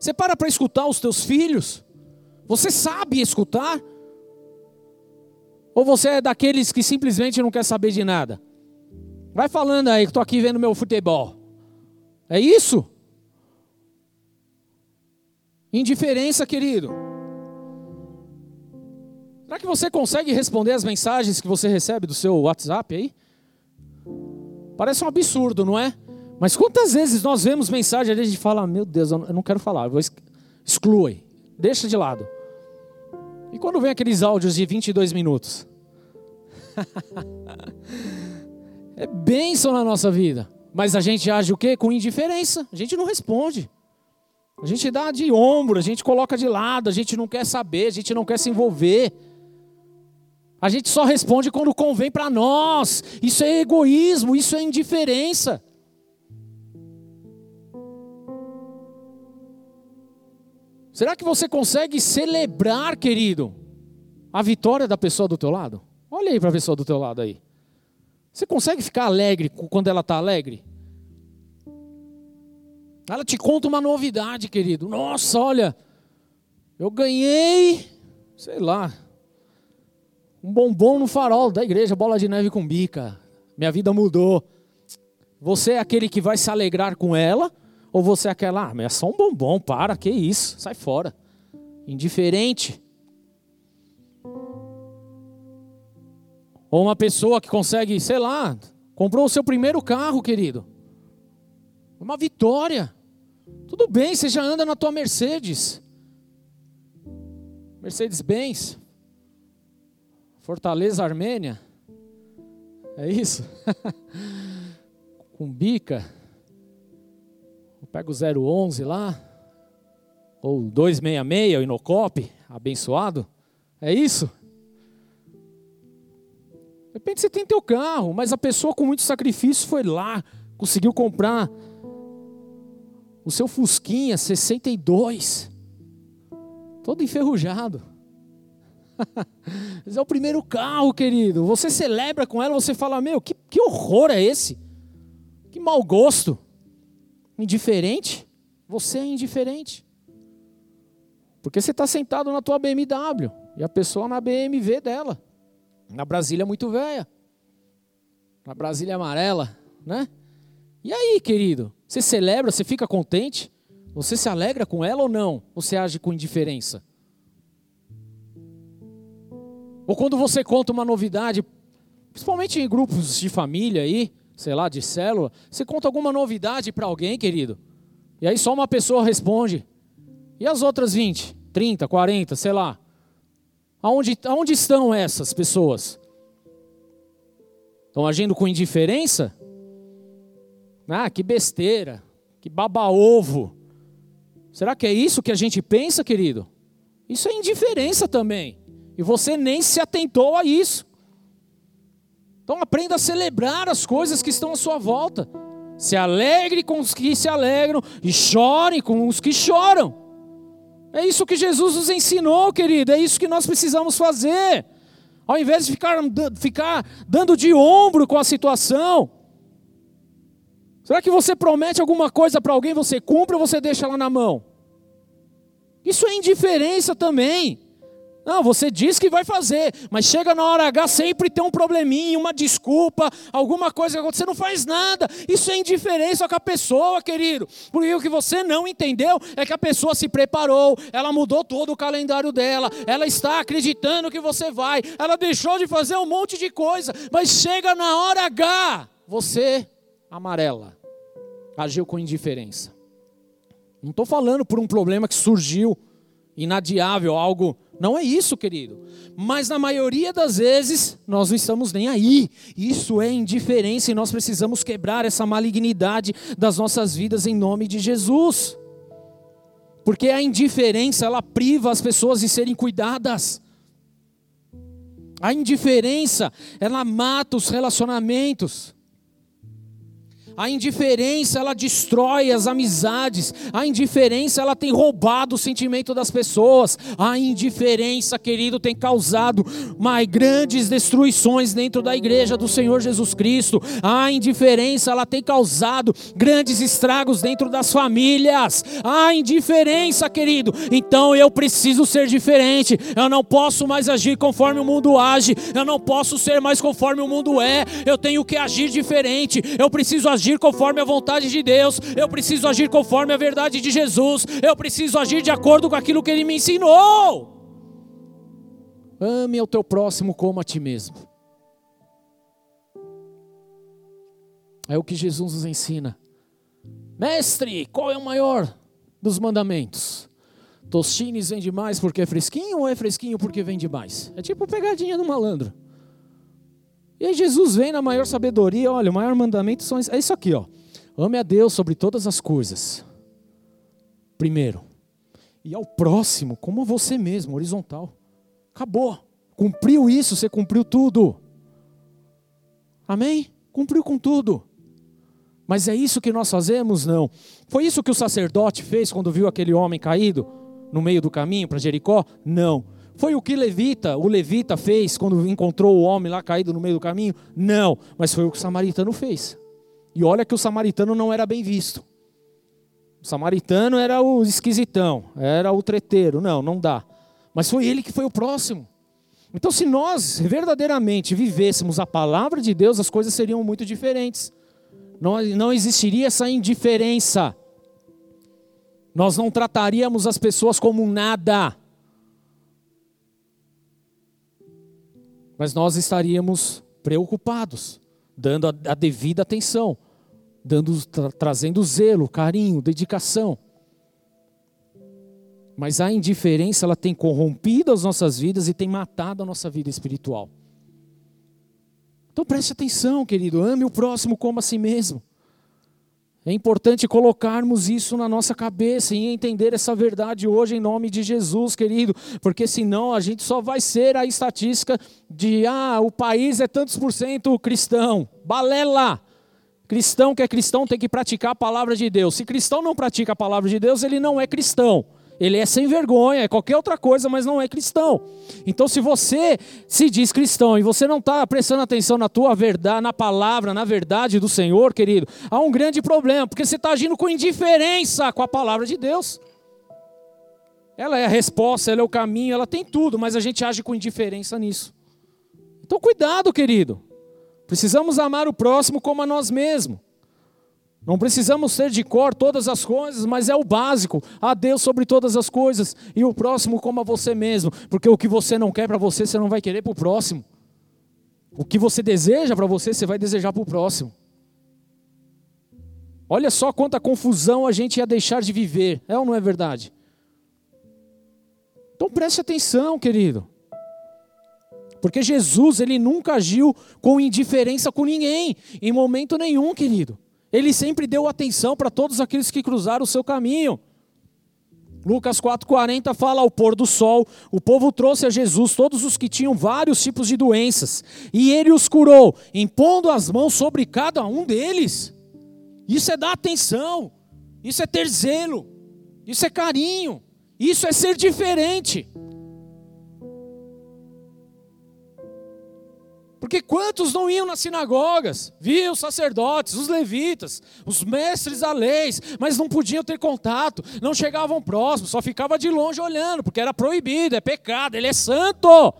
Você para para escutar os teus filhos. Você sabe escutar? Ou você é daqueles que simplesmente não quer saber de nada? Vai falando aí que estou aqui vendo meu futebol. É isso? Indiferença, querido. Será que você consegue responder as mensagens que você recebe do seu WhatsApp aí? Parece um absurdo, não é? Mas quantas vezes nós vemos mensagem e a gente fala, meu Deus, eu não quero falar, eu vou exclui, deixa de lado. E quando vem aqueles áudios de 22 minutos? é bênção na nossa vida. Mas a gente age o quê? Com indiferença. A gente não responde. A gente dá de ombro, a gente coloca de lado, a gente não quer saber, a gente não quer se envolver. A gente só responde quando convém para nós. Isso é egoísmo, isso é indiferença. Será que você consegue celebrar, querido, a vitória da pessoa do teu lado? Olha aí para a pessoa do teu lado aí. Você consegue ficar alegre quando ela está alegre? Ela te conta uma novidade, querido. Nossa, olha, eu ganhei, sei lá, um bombom no farol da igreja, bola de neve com bica. Minha vida mudou. Você é aquele que vai se alegrar com ela ou você é aquela, ah, mas é só um bombom, para, que isso, sai fora. Indiferente. Ou uma pessoa que consegue, sei lá, comprou o seu primeiro carro, querido. Uma vitória. Tudo bem, você já anda na tua Mercedes. Mercedes-Benz. Fortaleza Armênia. É isso? Com bica. Pega o 011 lá, ou 266, o Inocop, abençoado. É isso? De repente você tem teu carro, mas a pessoa com muito sacrifício foi lá, conseguiu comprar o seu Fusquinha 62, todo enferrujado. Esse é o primeiro carro, querido. Você celebra com ela, você fala: Meu, que, que horror é esse? Que mau gosto indiferente, você é indiferente. Porque você está sentado na tua BMW e a pessoa na BMW dela, na Brasília muito velha, na Brasília amarela, né? E aí, querido, você celebra, você fica contente? Você se alegra com ela ou não? Você age com indiferença? Ou quando você conta uma novidade, principalmente em grupos de família aí, sei lá, de célula, você conta alguma novidade para alguém, querido, e aí só uma pessoa responde. E as outras 20, 30, 40, sei lá. Aonde, aonde estão essas pessoas? Estão agindo com indiferença? Ah, que besteira, que baba-ovo. Será que é isso que a gente pensa, querido? Isso é indiferença também. E você nem se atentou a isso. Então aprenda a celebrar as coisas que estão à sua volta. Se alegre com os que se alegram e chore com os que choram. É isso que Jesus nos ensinou, querido. É isso que nós precisamos fazer. Ao invés de ficar, ficar dando de ombro com a situação. Será que você promete alguma coisa para alguém, você cumpre ou você deixa ela na mão? Isso é indiferença também. Não, você diz que vai fazer, mas chega na hora H sempre tem um probleminha, uma desculpa, alguma coisa que acontece, você não faz nada. Isso é indiferença com a pessoa, querido. Porque o que você não entendeu é que a pessoa se preparou, ela mudou todo o calendário dela, ela está acreditando que você vai, ela deixou de fazer um monte de coisa, mas chega na hora H, você amarela, agiu com indiferença. Não estou falando por um problema que surgiu inadiável, algo não é isso, querido. Mas na maioria das vezes, nós não estamos nem aí. Isso é indiferença e nós precisamos quebrar essa malignidade das nossas vidas em nome de Jesus. Porque a indiferença, ela priva as pessoas de serem cuidadas. A indiferença, ela mata os relacionamentos. A indiferença, ela destrói as amizades. A indiferença, ela tem roubado o sentimento das pessoas. A indiferença, querido, tem causado mais grandes destruições dentro da igreja do Senhor Jesus Cristo. A indiferença, ela tem causado grandes estragos dentro das famílias. A indiferença, querido. Então eu preciso ser diferente. Eu não posso mais agir conforme o mundo age. Eu não posso ser mais conforme o mundo é. Eu tenho que agir diferente. Eu preciso agir conforme a vontade de Deus. Eu preciso agir conforme a verdade de Jesus. Eu preciso agir de acordo com aquilo que Ele me ensinou. Ame ao teu próximo como a ti mesmo. É o que Jesus nos ensina. Mestre, qual é o maior dos mandamentos? Tostines vende mais porque é fresquinho ou é fresquinho porque vende mais? É tipo pegadinha do malandro. E aí Jesus vem na maior sabedoria, olha, o maior mandamento são, é isso aqui, ó. Ame a Deus sobre todas as coisas. Primeiro. E ao próximo, como a você mesmo, horizontal. Acabou. Cumpriu isso, você cumpriu tudo. Amém? Cumpriu com tudo. Mas é isso que nós fazemos? Não. Foi isso que o sacerdote fez quando viu aquele homem caído no meio do caminho para Jericó? Não. Foi o que levita, o levita fez quando encontrou o homem lá caído no meio do caminho? Não, mas foi o que o samaritano fez. E olha que o samaritano não era bem visto. O samaritano era o esquisitão, era o treteiro. Não, não dá. Mas foi ele que foi o próximo. Então, se nós verdadeiramente vivêssemos a palavra de Deus, as coisas seriam muito diferentes. Não, não existiria essa indiferença. Nós não trataríamos as pessoas como nada. Mas nós estaríamos preocupados, dando a, a devida atenção, dando, tra, trazendo zelo, carinho, dedicação. Mas a indiferença ela tem corrompido as nossas vidas e tem matado a nossa vida espiritual. Então preste atenção, querido, ame o próximo como a si mesmo. É importante colocarmos isso na nossa cabeça e entender essa verdade hoje em nome de Jesus, querido, porque senão a gente só vai ser a estatística de ah, o país é tantos por cento cristão. Balela! Cristão que é cristão tem que praticar a palavra de Deus. Se cristão não pratica a palavra de Deus, ele não é cristão. Ele é sem vergonha, é qualquer outra coisa, mas não é cristão. Então, se você se diz cristão e você não está prestando atenção na tua verdade, na palavra, na verdade do Senhor, querido, há um grande problema, porque você está agindo com indiferença com a palavra de Deus. Ela é a resposta, ela é o caminho, ela tem tudo, mas a gente age com indiferença nisso. Então, cuidado, querido. Precisamos amar o próximo como a nós mesmos. Não precisamos ser de cor todas as coisas, mas é o básico. A Deus sobre todas as coisas e o próximo como a você mesmo, porque o que você não quer para você, você não vai querer para o próximo. O que você deseja para você, você vai desejar para o próximo. Olha só quanta confusão a gente ia deixar de viver, é ou não é verdade? Então preste atenção, querido. Porque Jesus, ele nunca agiu com indiferença com ninguém, em momento nenhum, querido. Ele sempre deu atenção para todos aqueles que cruzaram o seu caminho. Lucas 4,40 fala: ao pôr do sol, o povo trouxe a Jesus todos os que tinham vários tipos de doenças, e ele os curou, impondo as mãos sobre cada um deles. Isso é dar atenção, isso é ter zelo, isso é carinho, isso é ser diferente. Porque quantos não iam nas sinagogas, viam os sacerdotes, os levitas, os mestres da lei, mas não podiam ter contato, não chegavam próximos, só ficava de longe olhando, porque era proibido, é pecado, ele é santo.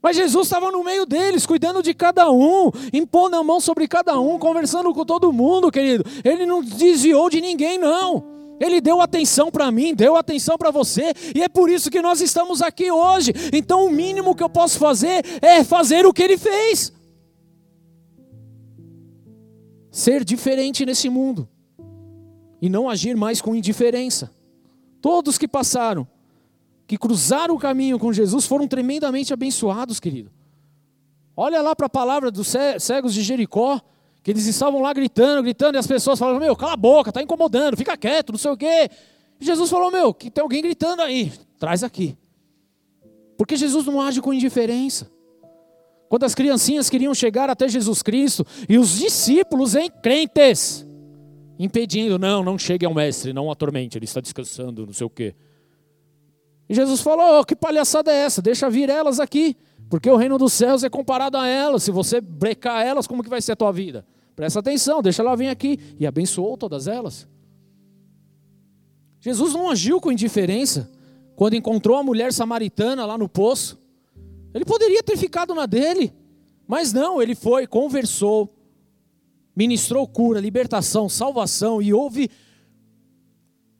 Mas Jesus estava no meio deles, cuidando de cada um, impondo a mão sobre cada um, conversando com todo mundo, querido. Ele não desviou de ninguém, não. Ele deu atenção para mim, deu atenção para você, e é por isso que nós estamos aqui hoje. Então, o mínimo que eu posso fazer é fazer o que ele fez. Ser diferente nesse mundo e não agir mais com indiferença. Todos que passaram, que cruzaram o caminho com Jesus, foram tremendamente abençoados, querido. Olha lá para a palavra dos cegos de Jericó que eles estavam lá gritando, gritando, e as pessoas falavam, meu, cala a boca, está incomodando, fica quieto, não sei o quê. E Jesus falou, meu, que tem alguém gritando aí, traz aqui. Porque Jesus não age com indiferença. Quando as criancinhas queriam chegar até Jesus Cristo e os discípulos, em crentes, impedindo, não, não chegue ao mestre, não atormente, ele está descansando, não sei o quê. E Jesus falou: oh, que palhaçada é essa? Deixa vir elas aqui, porque o reino dos céus é comparado a elas. Se você brecar elas, como que vai ser a tua vida? Presta atenção, deixa ela vir aqui. E abençoou todas elas. Jesus não agiu com indiferença quando encontrou a mulher samaritana lá no poço. Ele poderia ter ficado na dele, mas não, ele foi, conversou, ministrou cura, libertação, salvação e houve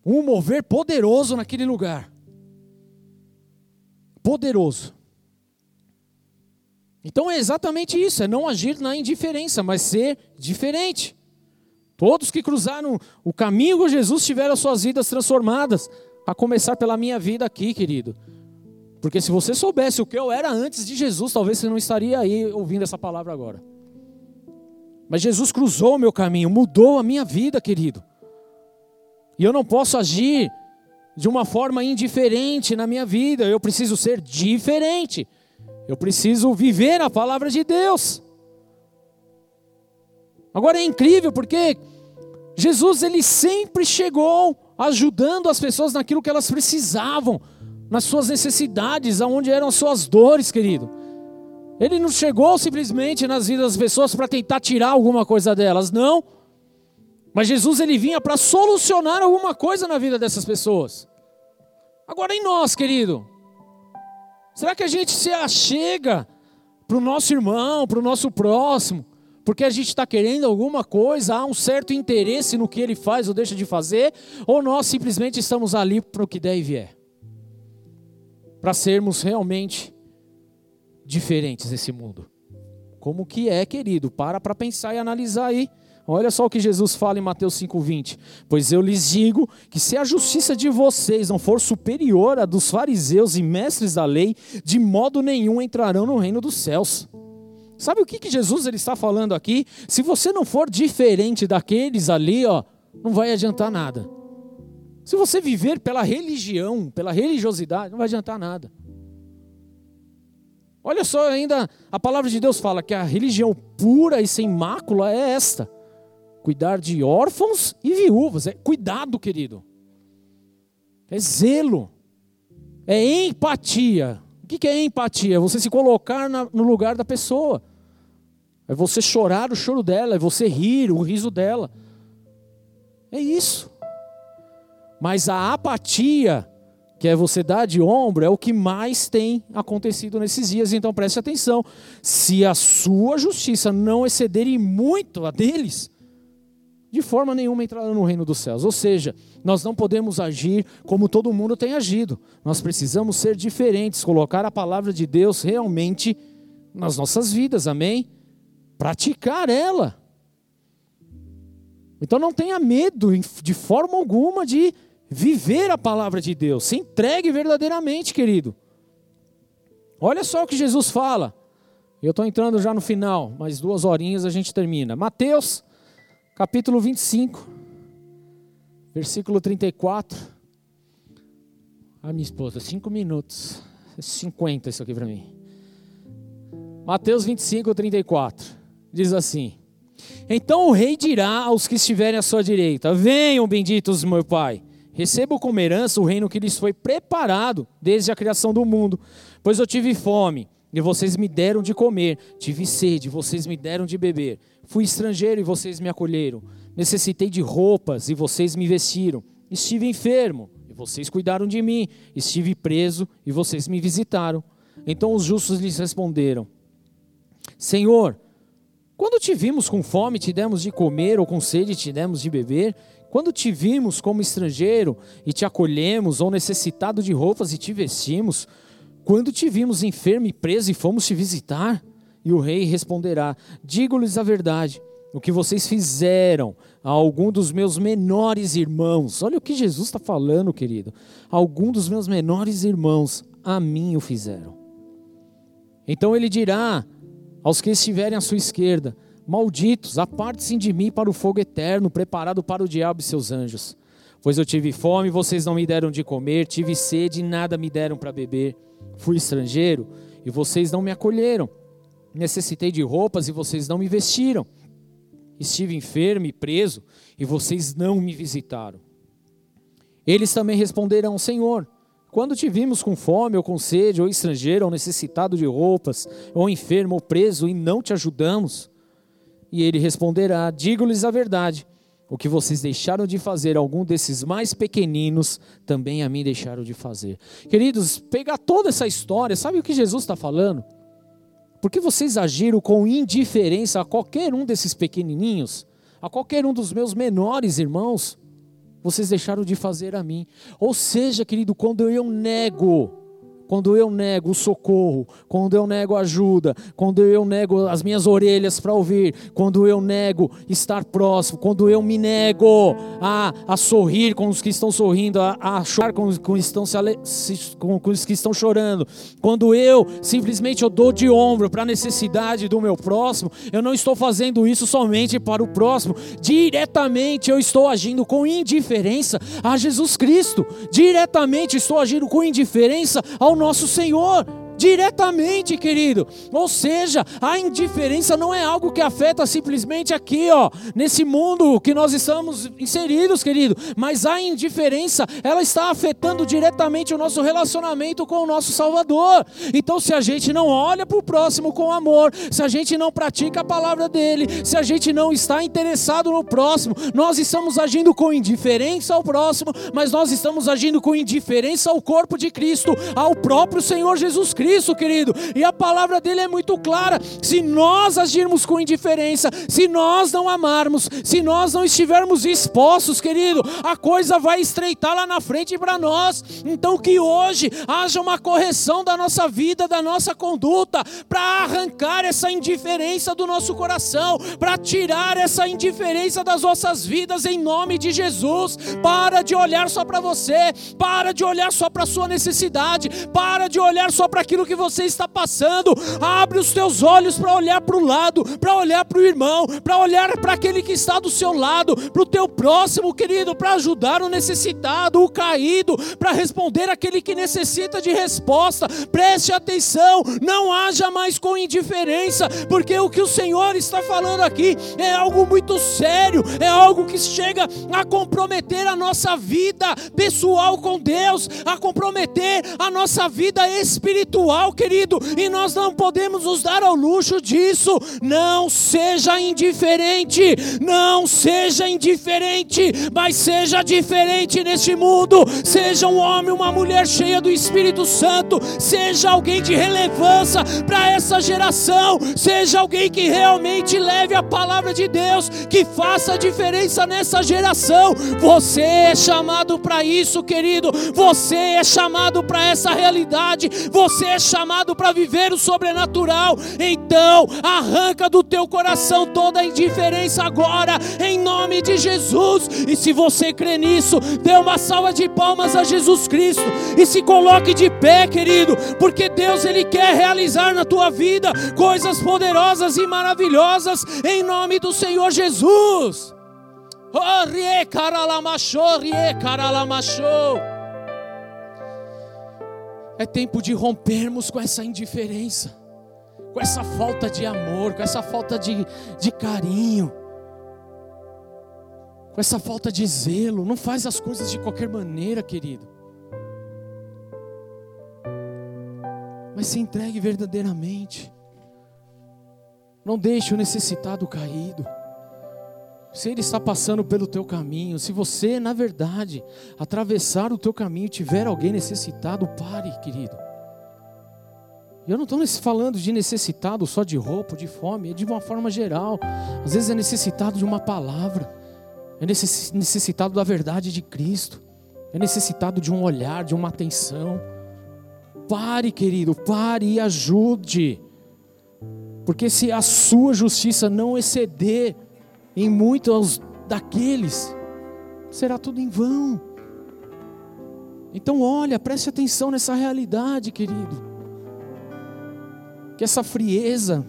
um mover poderoso naquele lugar. Poderoso. Então é exatamente isso, é não agir na indiferença, mas ser diferente. Todos que cruzaram o caminho com Jesus tiveram suas vidas transformadas, a começar pela minha vida aqui, querido. Porque se você soubesse o que eu era antes de Jesus, talvez você não estaria aí ouvindo essa palavra agora. Mas Jesus cruzou o meu caminho, mudou a minha vida, querido. E eu não posso agir de uma forma indiferente na minha vida, eu preciso ser diferente. Eu preciso viver a palavra de Deus. Agora é incrível porque Jesus ele sempre chegou ajudando as pessoas naquilo que elas precisavam nas suas necessidades, aonde eram as suas dores, querido. Ele não chegou simplesmente nas vidas das pessoas para tentar tirar alguma coisa delas, não. Mas Jesus ele vinha para solucionar alguma coisa na vida dessas pessoas. Agora em nós, querido, será que a gente se achega para o nosso irmão, para o nosso próximo, porque a gente está querendo alguma coisa, há um certo interesse no que ele faz ou deixa de fazer, ou nós simplesmente estamos ali para o que der e vier? para sermos realmente diferentes nesse mundo. Como que é, querido? Para para pensar e analisar aí. Olha só o que Jesus fala em Mateus 5:20. Pois eu lhes digo que se a justiça de vocês não for superior à dos fariseus e mestres da lei, de modo nenhum entrarão no reino dos céus. Sabe o que, que Jesus ele está falando aqui? Se você não for diferente daqueles ali, ó, não vai adiantar nada. Se você viver pela religião, pela religiosidade, não vai adiantar nada. Olha só, ainda a palavra de Deus fala que a religião pura e sem mácula é esta: cuidar de órfãos e viúvas. É cuidado, querido. É zelo. É empatia. O que é empatia? É você se colocar no lugar da pessoa. É você chorar o choro dela, é você rir o riso dela. É isso. Mas a apatia, que é você dar de ombro, é o que mais tem acontecido nesses dias. Então preste atenção: se a sua justiça não exceder em muito a deles, de forma nenhuma entrará no reino dos céus. Ou seja, nós não podemos agir como todo mundo tem agido. Nós precisamos ser diferentes, colocar a palavra de Deus realmente nas nossas vidas, amém? Praticar ela. Então não tenha medo de forma alguma de viver a palavra de Deus. Se entregue verdadeiramente, querido. Olha só o que Jesus fala. Eu estou entrando já no final, mais duas horinhas a gente termina. Mateus, capítulo 25, versículo 34. Ah, minha esposa, cinco minutos. 50 isso aqui para mim. Mateus 25, 34. Diz assim: Então o rei dirá aos que estiverem à sua direita: Venham, benditos meu Pai Recebo como herança o reino que lhes foi preparado desde a criação do mundo. Pois eu tive fome, e vocês me deram de comer. Tive sede, e vocês me deram de beber. Fui estrangeiro, e vocês me acolheram. Necessitei de roupas, e vocês me vestiram. Estive enfermo, e vocês cuidaram de mim. Estive preso, e vocês me visitaram. Então os justos lhes responderam: Senhor, quando te vimos com fome, te demos de comer, ou com sede, te demos de beber? Quando te vimos como estrangeiro e te acolhemos, ou necessitado de roupas e te vestimos, quando te vimos enfermo e preso e fomos te visitar? E o rei responderá: Digo-lhes a verdade, o que vocês fizeram a algum dos meus menores irmãos, olha o que Jesus está falando, querido, algum dos meus menores irmãos, a mim o fizeram. Então ele dirá aos que estiverem à sua esquerda: Malditos, aparte-se de mim para o fogo eterno, preparado para o diabo e seus anjos. Pois eu tive fome, vocês não me deram de comer, tive sede e nada me deram para beber. Fui estrangeiro e vocês não me acolheram. Necessitei de roupas e vocês não me vestiram. Estive enfermo e preso e vocês não me visitaram. Eles também responderão: Senhor, quando te vimos com fome ou com sede, ou estrangeiro, ou necessitado de roupas, ou enfermo ou preso, e não te ajudamos? E ele responderá: Digo-lhes a verdade. O que vocês deixaram de fazer, algum desses mais pequeninos, também a mim deixaram de fazer. Queridos, pegar toda essa história, sabe o que Jesus está falando? Porque vocês agiram com indiferença a qualquer um desses pequenininhos, a qualquer um dos meus menores irmãos, vocês deixaram de fazer a mim. Ou seja, querido, quando eu nego quando eu nego o socorro, quando eu nego ajuda, quando eu nego as minhas orelhas para ouvir, quando eu nego estar próximo, quando eu me nego a, a sorrir com os que estão sorrindo, a, a chorar com os, com, estão se, com, com os que estão chorando, quando eu simplesmente eu dou de ombro para a necessidade do meu próximo, eu não estou fazendo isso somente para o próximo, diretamente eu estou agindo com indiferença a Jesus Cristo, diretamente estou agindo com indiferença ao nosso Senhor diretamente, querido. Ou seja, a indiferença não é algo que afeta simplesmente aqui, ó, nesse mundo que nós estamos inseridos, querido, mas a indiferença, ela está afetando diretamente o nosso relacionamento com o nosso Salvador. Então, se a gente não olha para o próximo com amor, se a gente não pratica a palavra dele, se a gente não está interessado no próximo, nós estamos agindo com indiferença ao próximo, mas nós estamos agindo com indiferença ao corpo de Cristo, ao próprio Senhor Jesus Cristo isso, querido. E a palavra dele é muito clara. Se nós agirmos com indiferença, se nós não amarmos, se nós não estivermos expostos, querido, a coisa vai estreitar lá na frente para nós. Então que hoje haja uma correção da nossa vida, da nossa conduta, para arrancar essa indiferença do nosso coração, para tirar essa indiferença das nossas vidas em nome de Jesus. Para de olhar só para você, para de olhar só para sua necessidade, para de olhar só para aquilo aquilo que você está passando. Abre os teus olhos para olhar para o lado, para olhar para o irmão, para olhar para aquele que está do seu lado, para o teu próximo, querido, para ajudar o necessitado, o caído, para responder aquele que necessita de resposta. Preste atenção, não haja mais com indiferença, porque o que o Senhor está falando aqui é algo muito sério, é algo que chega a comprometer a nossa vida pessoal com Deus, a comprometer a nossa vida espiritual espiritual, querido, e nós não podemos nos dar ao luxo disso. Não seja indiferente, não seja indiferente, mas seja diferente neste mundo. Seja um homem, uma mulher cheia do Espírito Santo, seja alguém de relevância para essa geração, seja alguém que realmente leve a palavra de Deus, que faça a diferença nessa geração. Você é chamado para isso, querido. Você é chamado para essa realidade. Você é chamado para viver o sobrenatural, então arranca do teu coração toda a indiferença agora, em nome de Jesus. E se você crê nisso, dê uma salva de palmas a Jesus Cristo e se coloque de pé, querido, porque Deus ele quer realizar na tua vida coisas poderosas e maravilhosas em nome do Senhor Jesus. Oh, rie, caralamacho, rie, caralamacho. É tempo de rompermos com essa indiferença, com essa falta de amor, com essa falta de, de carinho, com essa falta de zelo. Não faz as coisas de qualquer maneira, querido. Mas se entregue verdadeiramente. Não deixe o necessitado caído se ele está passando pelo teu caminho, se você, na verdade, atravessar o teu caminho e tiver alguém necessitado, pare, querido. Eu não estou falando de necessitado só de roupa, de fome, é de uma forma geral. Às vezes é necessitado de uma palavra, é necessitado da verdade de Cristo, é necessitado de um olhar, de uma atenção. Pare, querido, pare e ajude. Porque se a sua justiça não exceder em muitos daqueles, será tudo em vão. Então, olha, preste atenção nessa realidade, querido. Que essa frieza,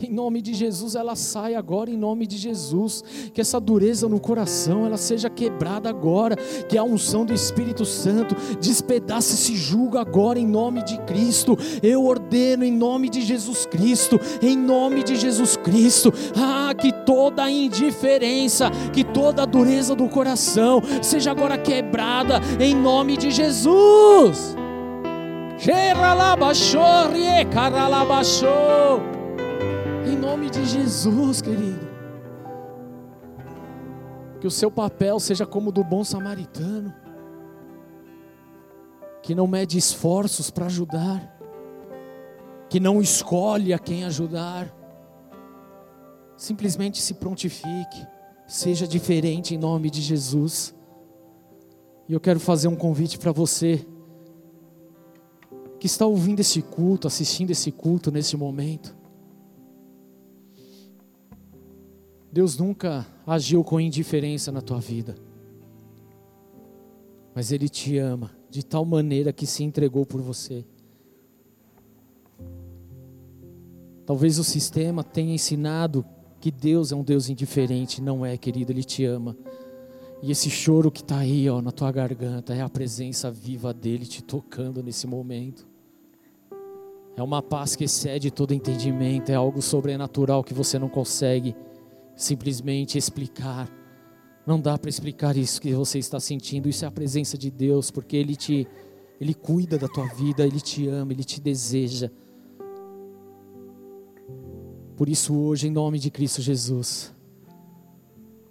Em nome de Jesus, ela sai agora, em nome de Jesus. Que essa dureza no coração, ela seja quebrada agora. Que a unção do Espírito Santo despedace esse julgo agora, em nome de Cristo. Eu ordeno em nome de Jesus Cristo, em nome de Jesus Cristo. Ah, que toda a indiferença, que toda a dureza do coração seja agora quebrada, em nome de Jesus. Em nome de Jesus, querido. Que o seu papel seja como o do bom samaritano, que não mede esforços para ajudar, que não escolhe a quem ajudar, simplesmente se prontifique, seja diferente em nome de Jesus. E eu quero fazer um convite para você que está ouvindo esse culto, assistindo esse culto nesse momento. Deus nunca agiu com indiferença na tua vida, mas Ele te ama de tal maneira que se entregou por você. Talvez o sistema tenha ensinado que Deus é um Deus indiferente, não é, querido, Ele te ama. E esse choro que está aí, ó, na tua garganta, é a presença viva dele te tocando nesse momento. É uma paz que excede todo entendimento, é algo sobrenatural que você não consegue simplesmente explicar. Não dá para explicar isso que você está sentindo, isso é a presença de Deus, porque ele te ele cuida da tua vida, ele te ama, ele te deseja. Por isso hoje em nome de Cristo Jesus,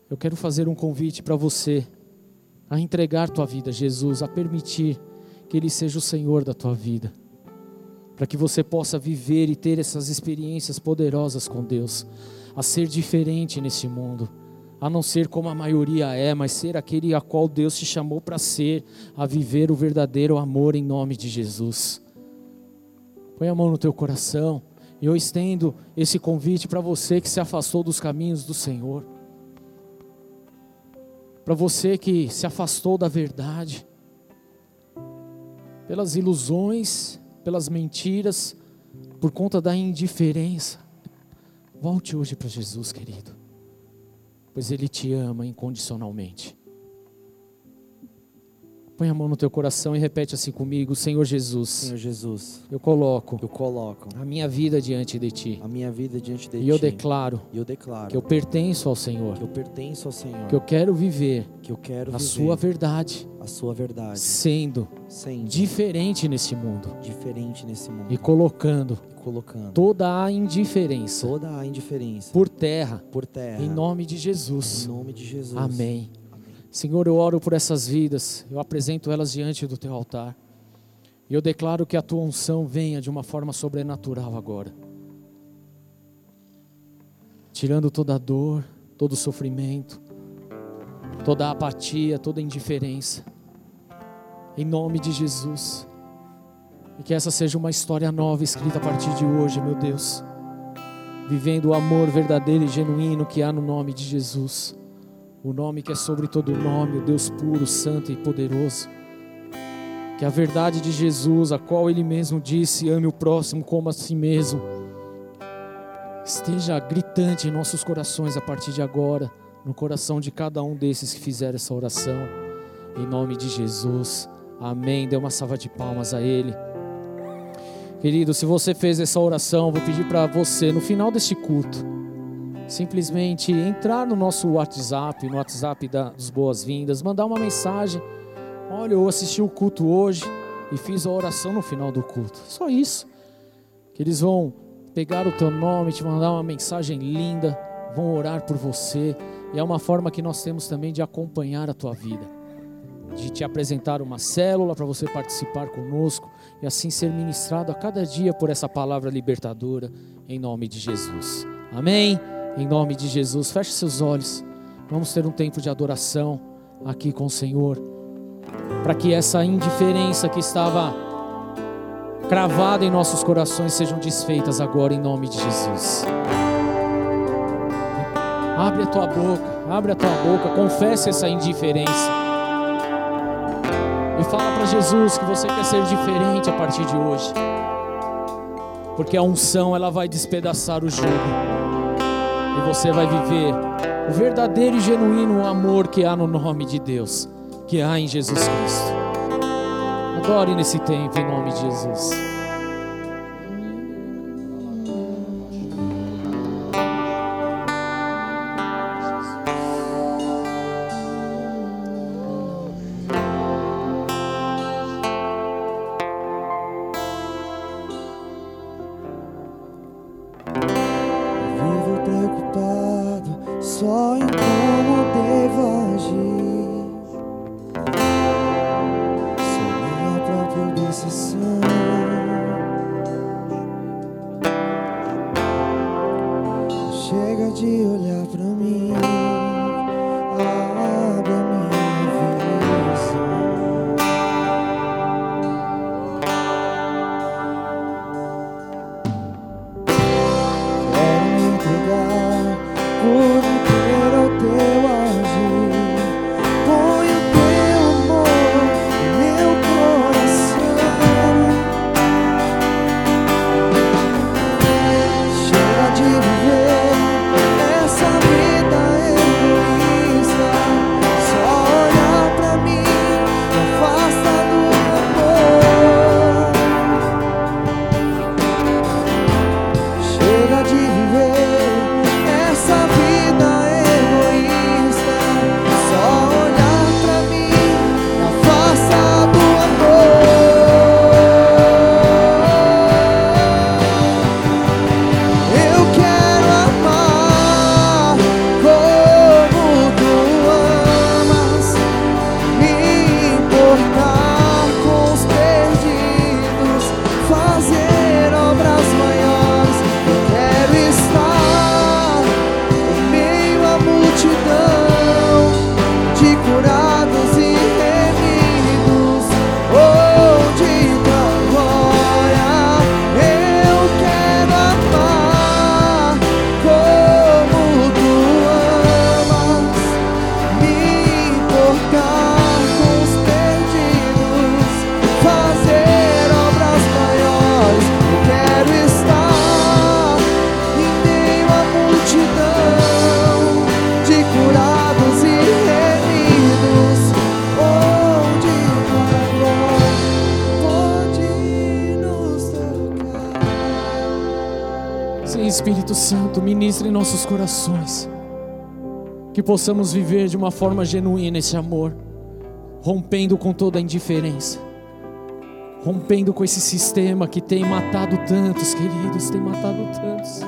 eu quero fazer um convite para você a entregar tua vida a Jesus, a permitir que Ele seja o Senhor da tua vida, para que você possa viver e ter essas experiências poderosas com Deus, a ser diferente nesse mundo, a não ser como a maioria é, mas ser aquele a qual Deus te chamou para ser, a viver o verdadeiro amor em nome de Jesus. Põe a mão no teu coração, e eu estendo esse convite para você que se afastou dos caminhos do Senhor para você que se afastou da verdade, pelas ilusões, pelas mentiras, por conta da indiferença. Volte hoje para Jesus, querido, pois Ele te ama incondicionalmente. Põe a mão no teu coração e repete assim comigo, Senhor Jesus. Senhor Jesus. Eu coloco. Eu coloco a minha vida diante de ti. A minha vida diante de e ti. E eu declaro. E eu declaro. Que eu pertenço ao Senhor. Que eu pertenço ao Senhor. Que eu quero viver. Que eu quero a viver sua verdade. A sua verdade. Sendo, Sendo diferente nesse mundo. Diferente nesse mundo. E colocando. E colocando toda a indiferença. Toda a indiferença. Por terra. Por terra. Em nome de Jesus. Em nome de Jesus. Amém. Senhor, eu oro por essas vidas, eu apresento elas diante do teu altar. E eu declaro que a tua unção venha de uma forma sobrenatural agora. Tirando toda a dor, todo o sofrimento, toda a apatia, toda a indiferença. Em nome de Jesus. E que essa seja uma história nova escrita a partir de hoje, meu Deus. Vivendo o amor verdadeiro e genuíno que há no nome de Jesus o nome que é sobre todo nome, o Deus puro, santo e poderoso. Que a verdade de Jesus, a qual Ele mesmo disse: ame o próximo como a si mesmo, esteja gritante em nossos corações a partir de agora, no coração de cada um desses que fizeram essa oração, em nome de Jesus. Amém. Dê uma salva de palmas a Ele. Querido, se você fez essa oração, vou pedir para você, no final deste culto, simplesmente entrar no nosso WhatsApp, no WhatsApp das boas-vindas, mandar uma mensagem. Olha, eu assisti o culto hoje e fiz a oração no final do culto. Só isso. Que eles vão pegar o teu nome, te mandar uma mensagem linda, vão orar por você. E é uma forma que nós temos também de acompanhar a tua vida. De te apresentar uma célula para você participar conosco e assim ser ministrado a cada dia por essa palavra libertadora, em nome de Jesus. Amém? Em nome de Jesus, feche seus olhos. Vamos ter um tempo de adoração aqui com o Senhor. Para que essa indiferença que estava cravada em nossos corações sejam desfeitas agora em nome de Jesus. Abre a tua boca, abre a tua boca, confesse essa indiferença. E fala para Jesus que você quer ser diferente a partir de hoje. porque a unção ela vai despedaçar o jugo e você vai viver o verdadeiro e genuíno amor que há no nome de Deus, que há em Jesus Cristo. Adore nesse tempo em nome de Jesus. Corações. Que possamos viver de uma forma genuína esse amor, rompendo com toda a indiferença, rompendo com esse sistema que tem matado tantos, queridos, tem matado tantos.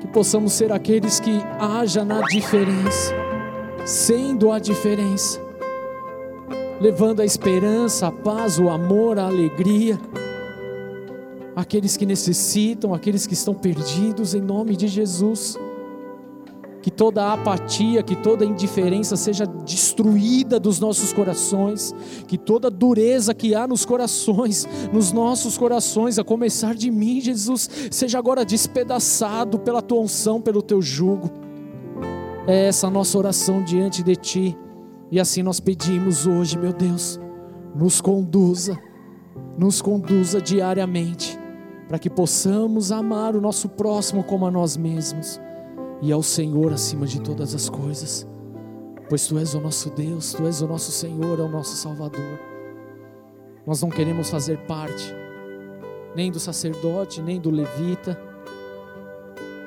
Que possamos ser aqueles que haja na diferença, sendo a diferença, levando a esperança, a paz, o amor, a alegria aqueles que necessitam, aqueles que estão perdidos, em nome de Jesus. Que toda apatia, que toda indiferença seja destruída dos nossos corações, que toda dureza que há nos corações, nos nossos corações, a começar de mim, Jesus, seja agora despedaçado pela tua unção, pelo teu jugo. É essa a nossa oração diante de ti, e assim nós pedimos hoje, meu Deus, nos conduza, nos conduza diariamente, para que possamos amar o nosso próximo como a nós mesmos e ao Senhor acima de todas as coisas, pois Tu és o nosso Deus, Tu és o nosso Senhor, é o nosso Salvador. Nós não queremos fazer parte nem do sacerdote, nem do levita,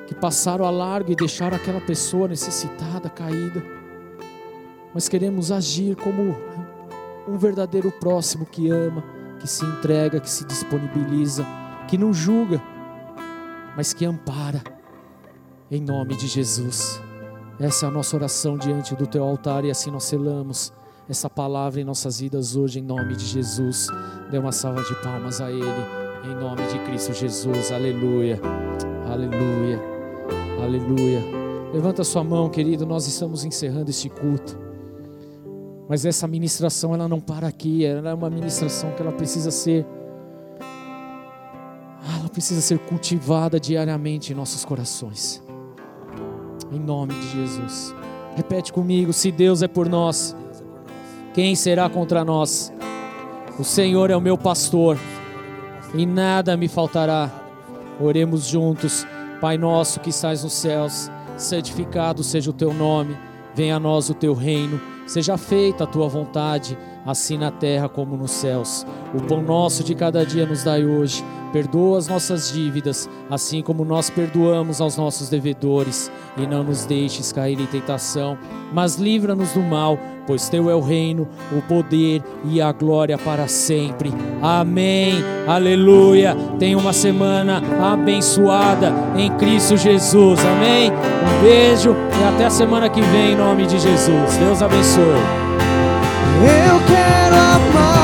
que passaram a largo e deixaram aquela pessoa necessitada, caída, mas queremos agir como um verdadeiro próximo que ama, que se entrega, que se disponibiliza, que não julga, mas que ampara, em nome de Jesus. Essa é a nossa oração diante do teu altar e assim nós selamos essa palavra em nossas vidas hoje, em nome de Jesus. Dê uma salva de palmas a Ele, em nome de Cristo Jesus. Aleluia, aleluia, aleluia. Levanta sua mão, querido, nós estamos encerrando este culto. Mas essa ministração ela não para aqui, ela é uma ministração que ela precisa ser ela precisa ser cultivada diariamente em nossos corações. Em nome de Jesus. Repete comigo: se Deus é por nós, quem será contra nós? O Senhor é o meu pastor e nada me faltará. Oremos juntos. Pai nosso que estás nos céus, santificado seja o teu nome, venha a nós o teu reino, seja feita a tua vontade, assim na terra como nos céus. O pão nosso de cada dia nos dai hoje Perdoa as nossas dívidas, assim como nós perdoamos aos nossos devedores, e não nos deixes cair em tentação, mas livra-nos do mal, pois teu é o reino, o poder e a glória para sempre. Amém. Aleluia. Tenha uma semana abençoada em Cristo Jesus. Amém. Um beijo e até a semana que vem em nome de Jesus. Deus abençoe. Eu quero amar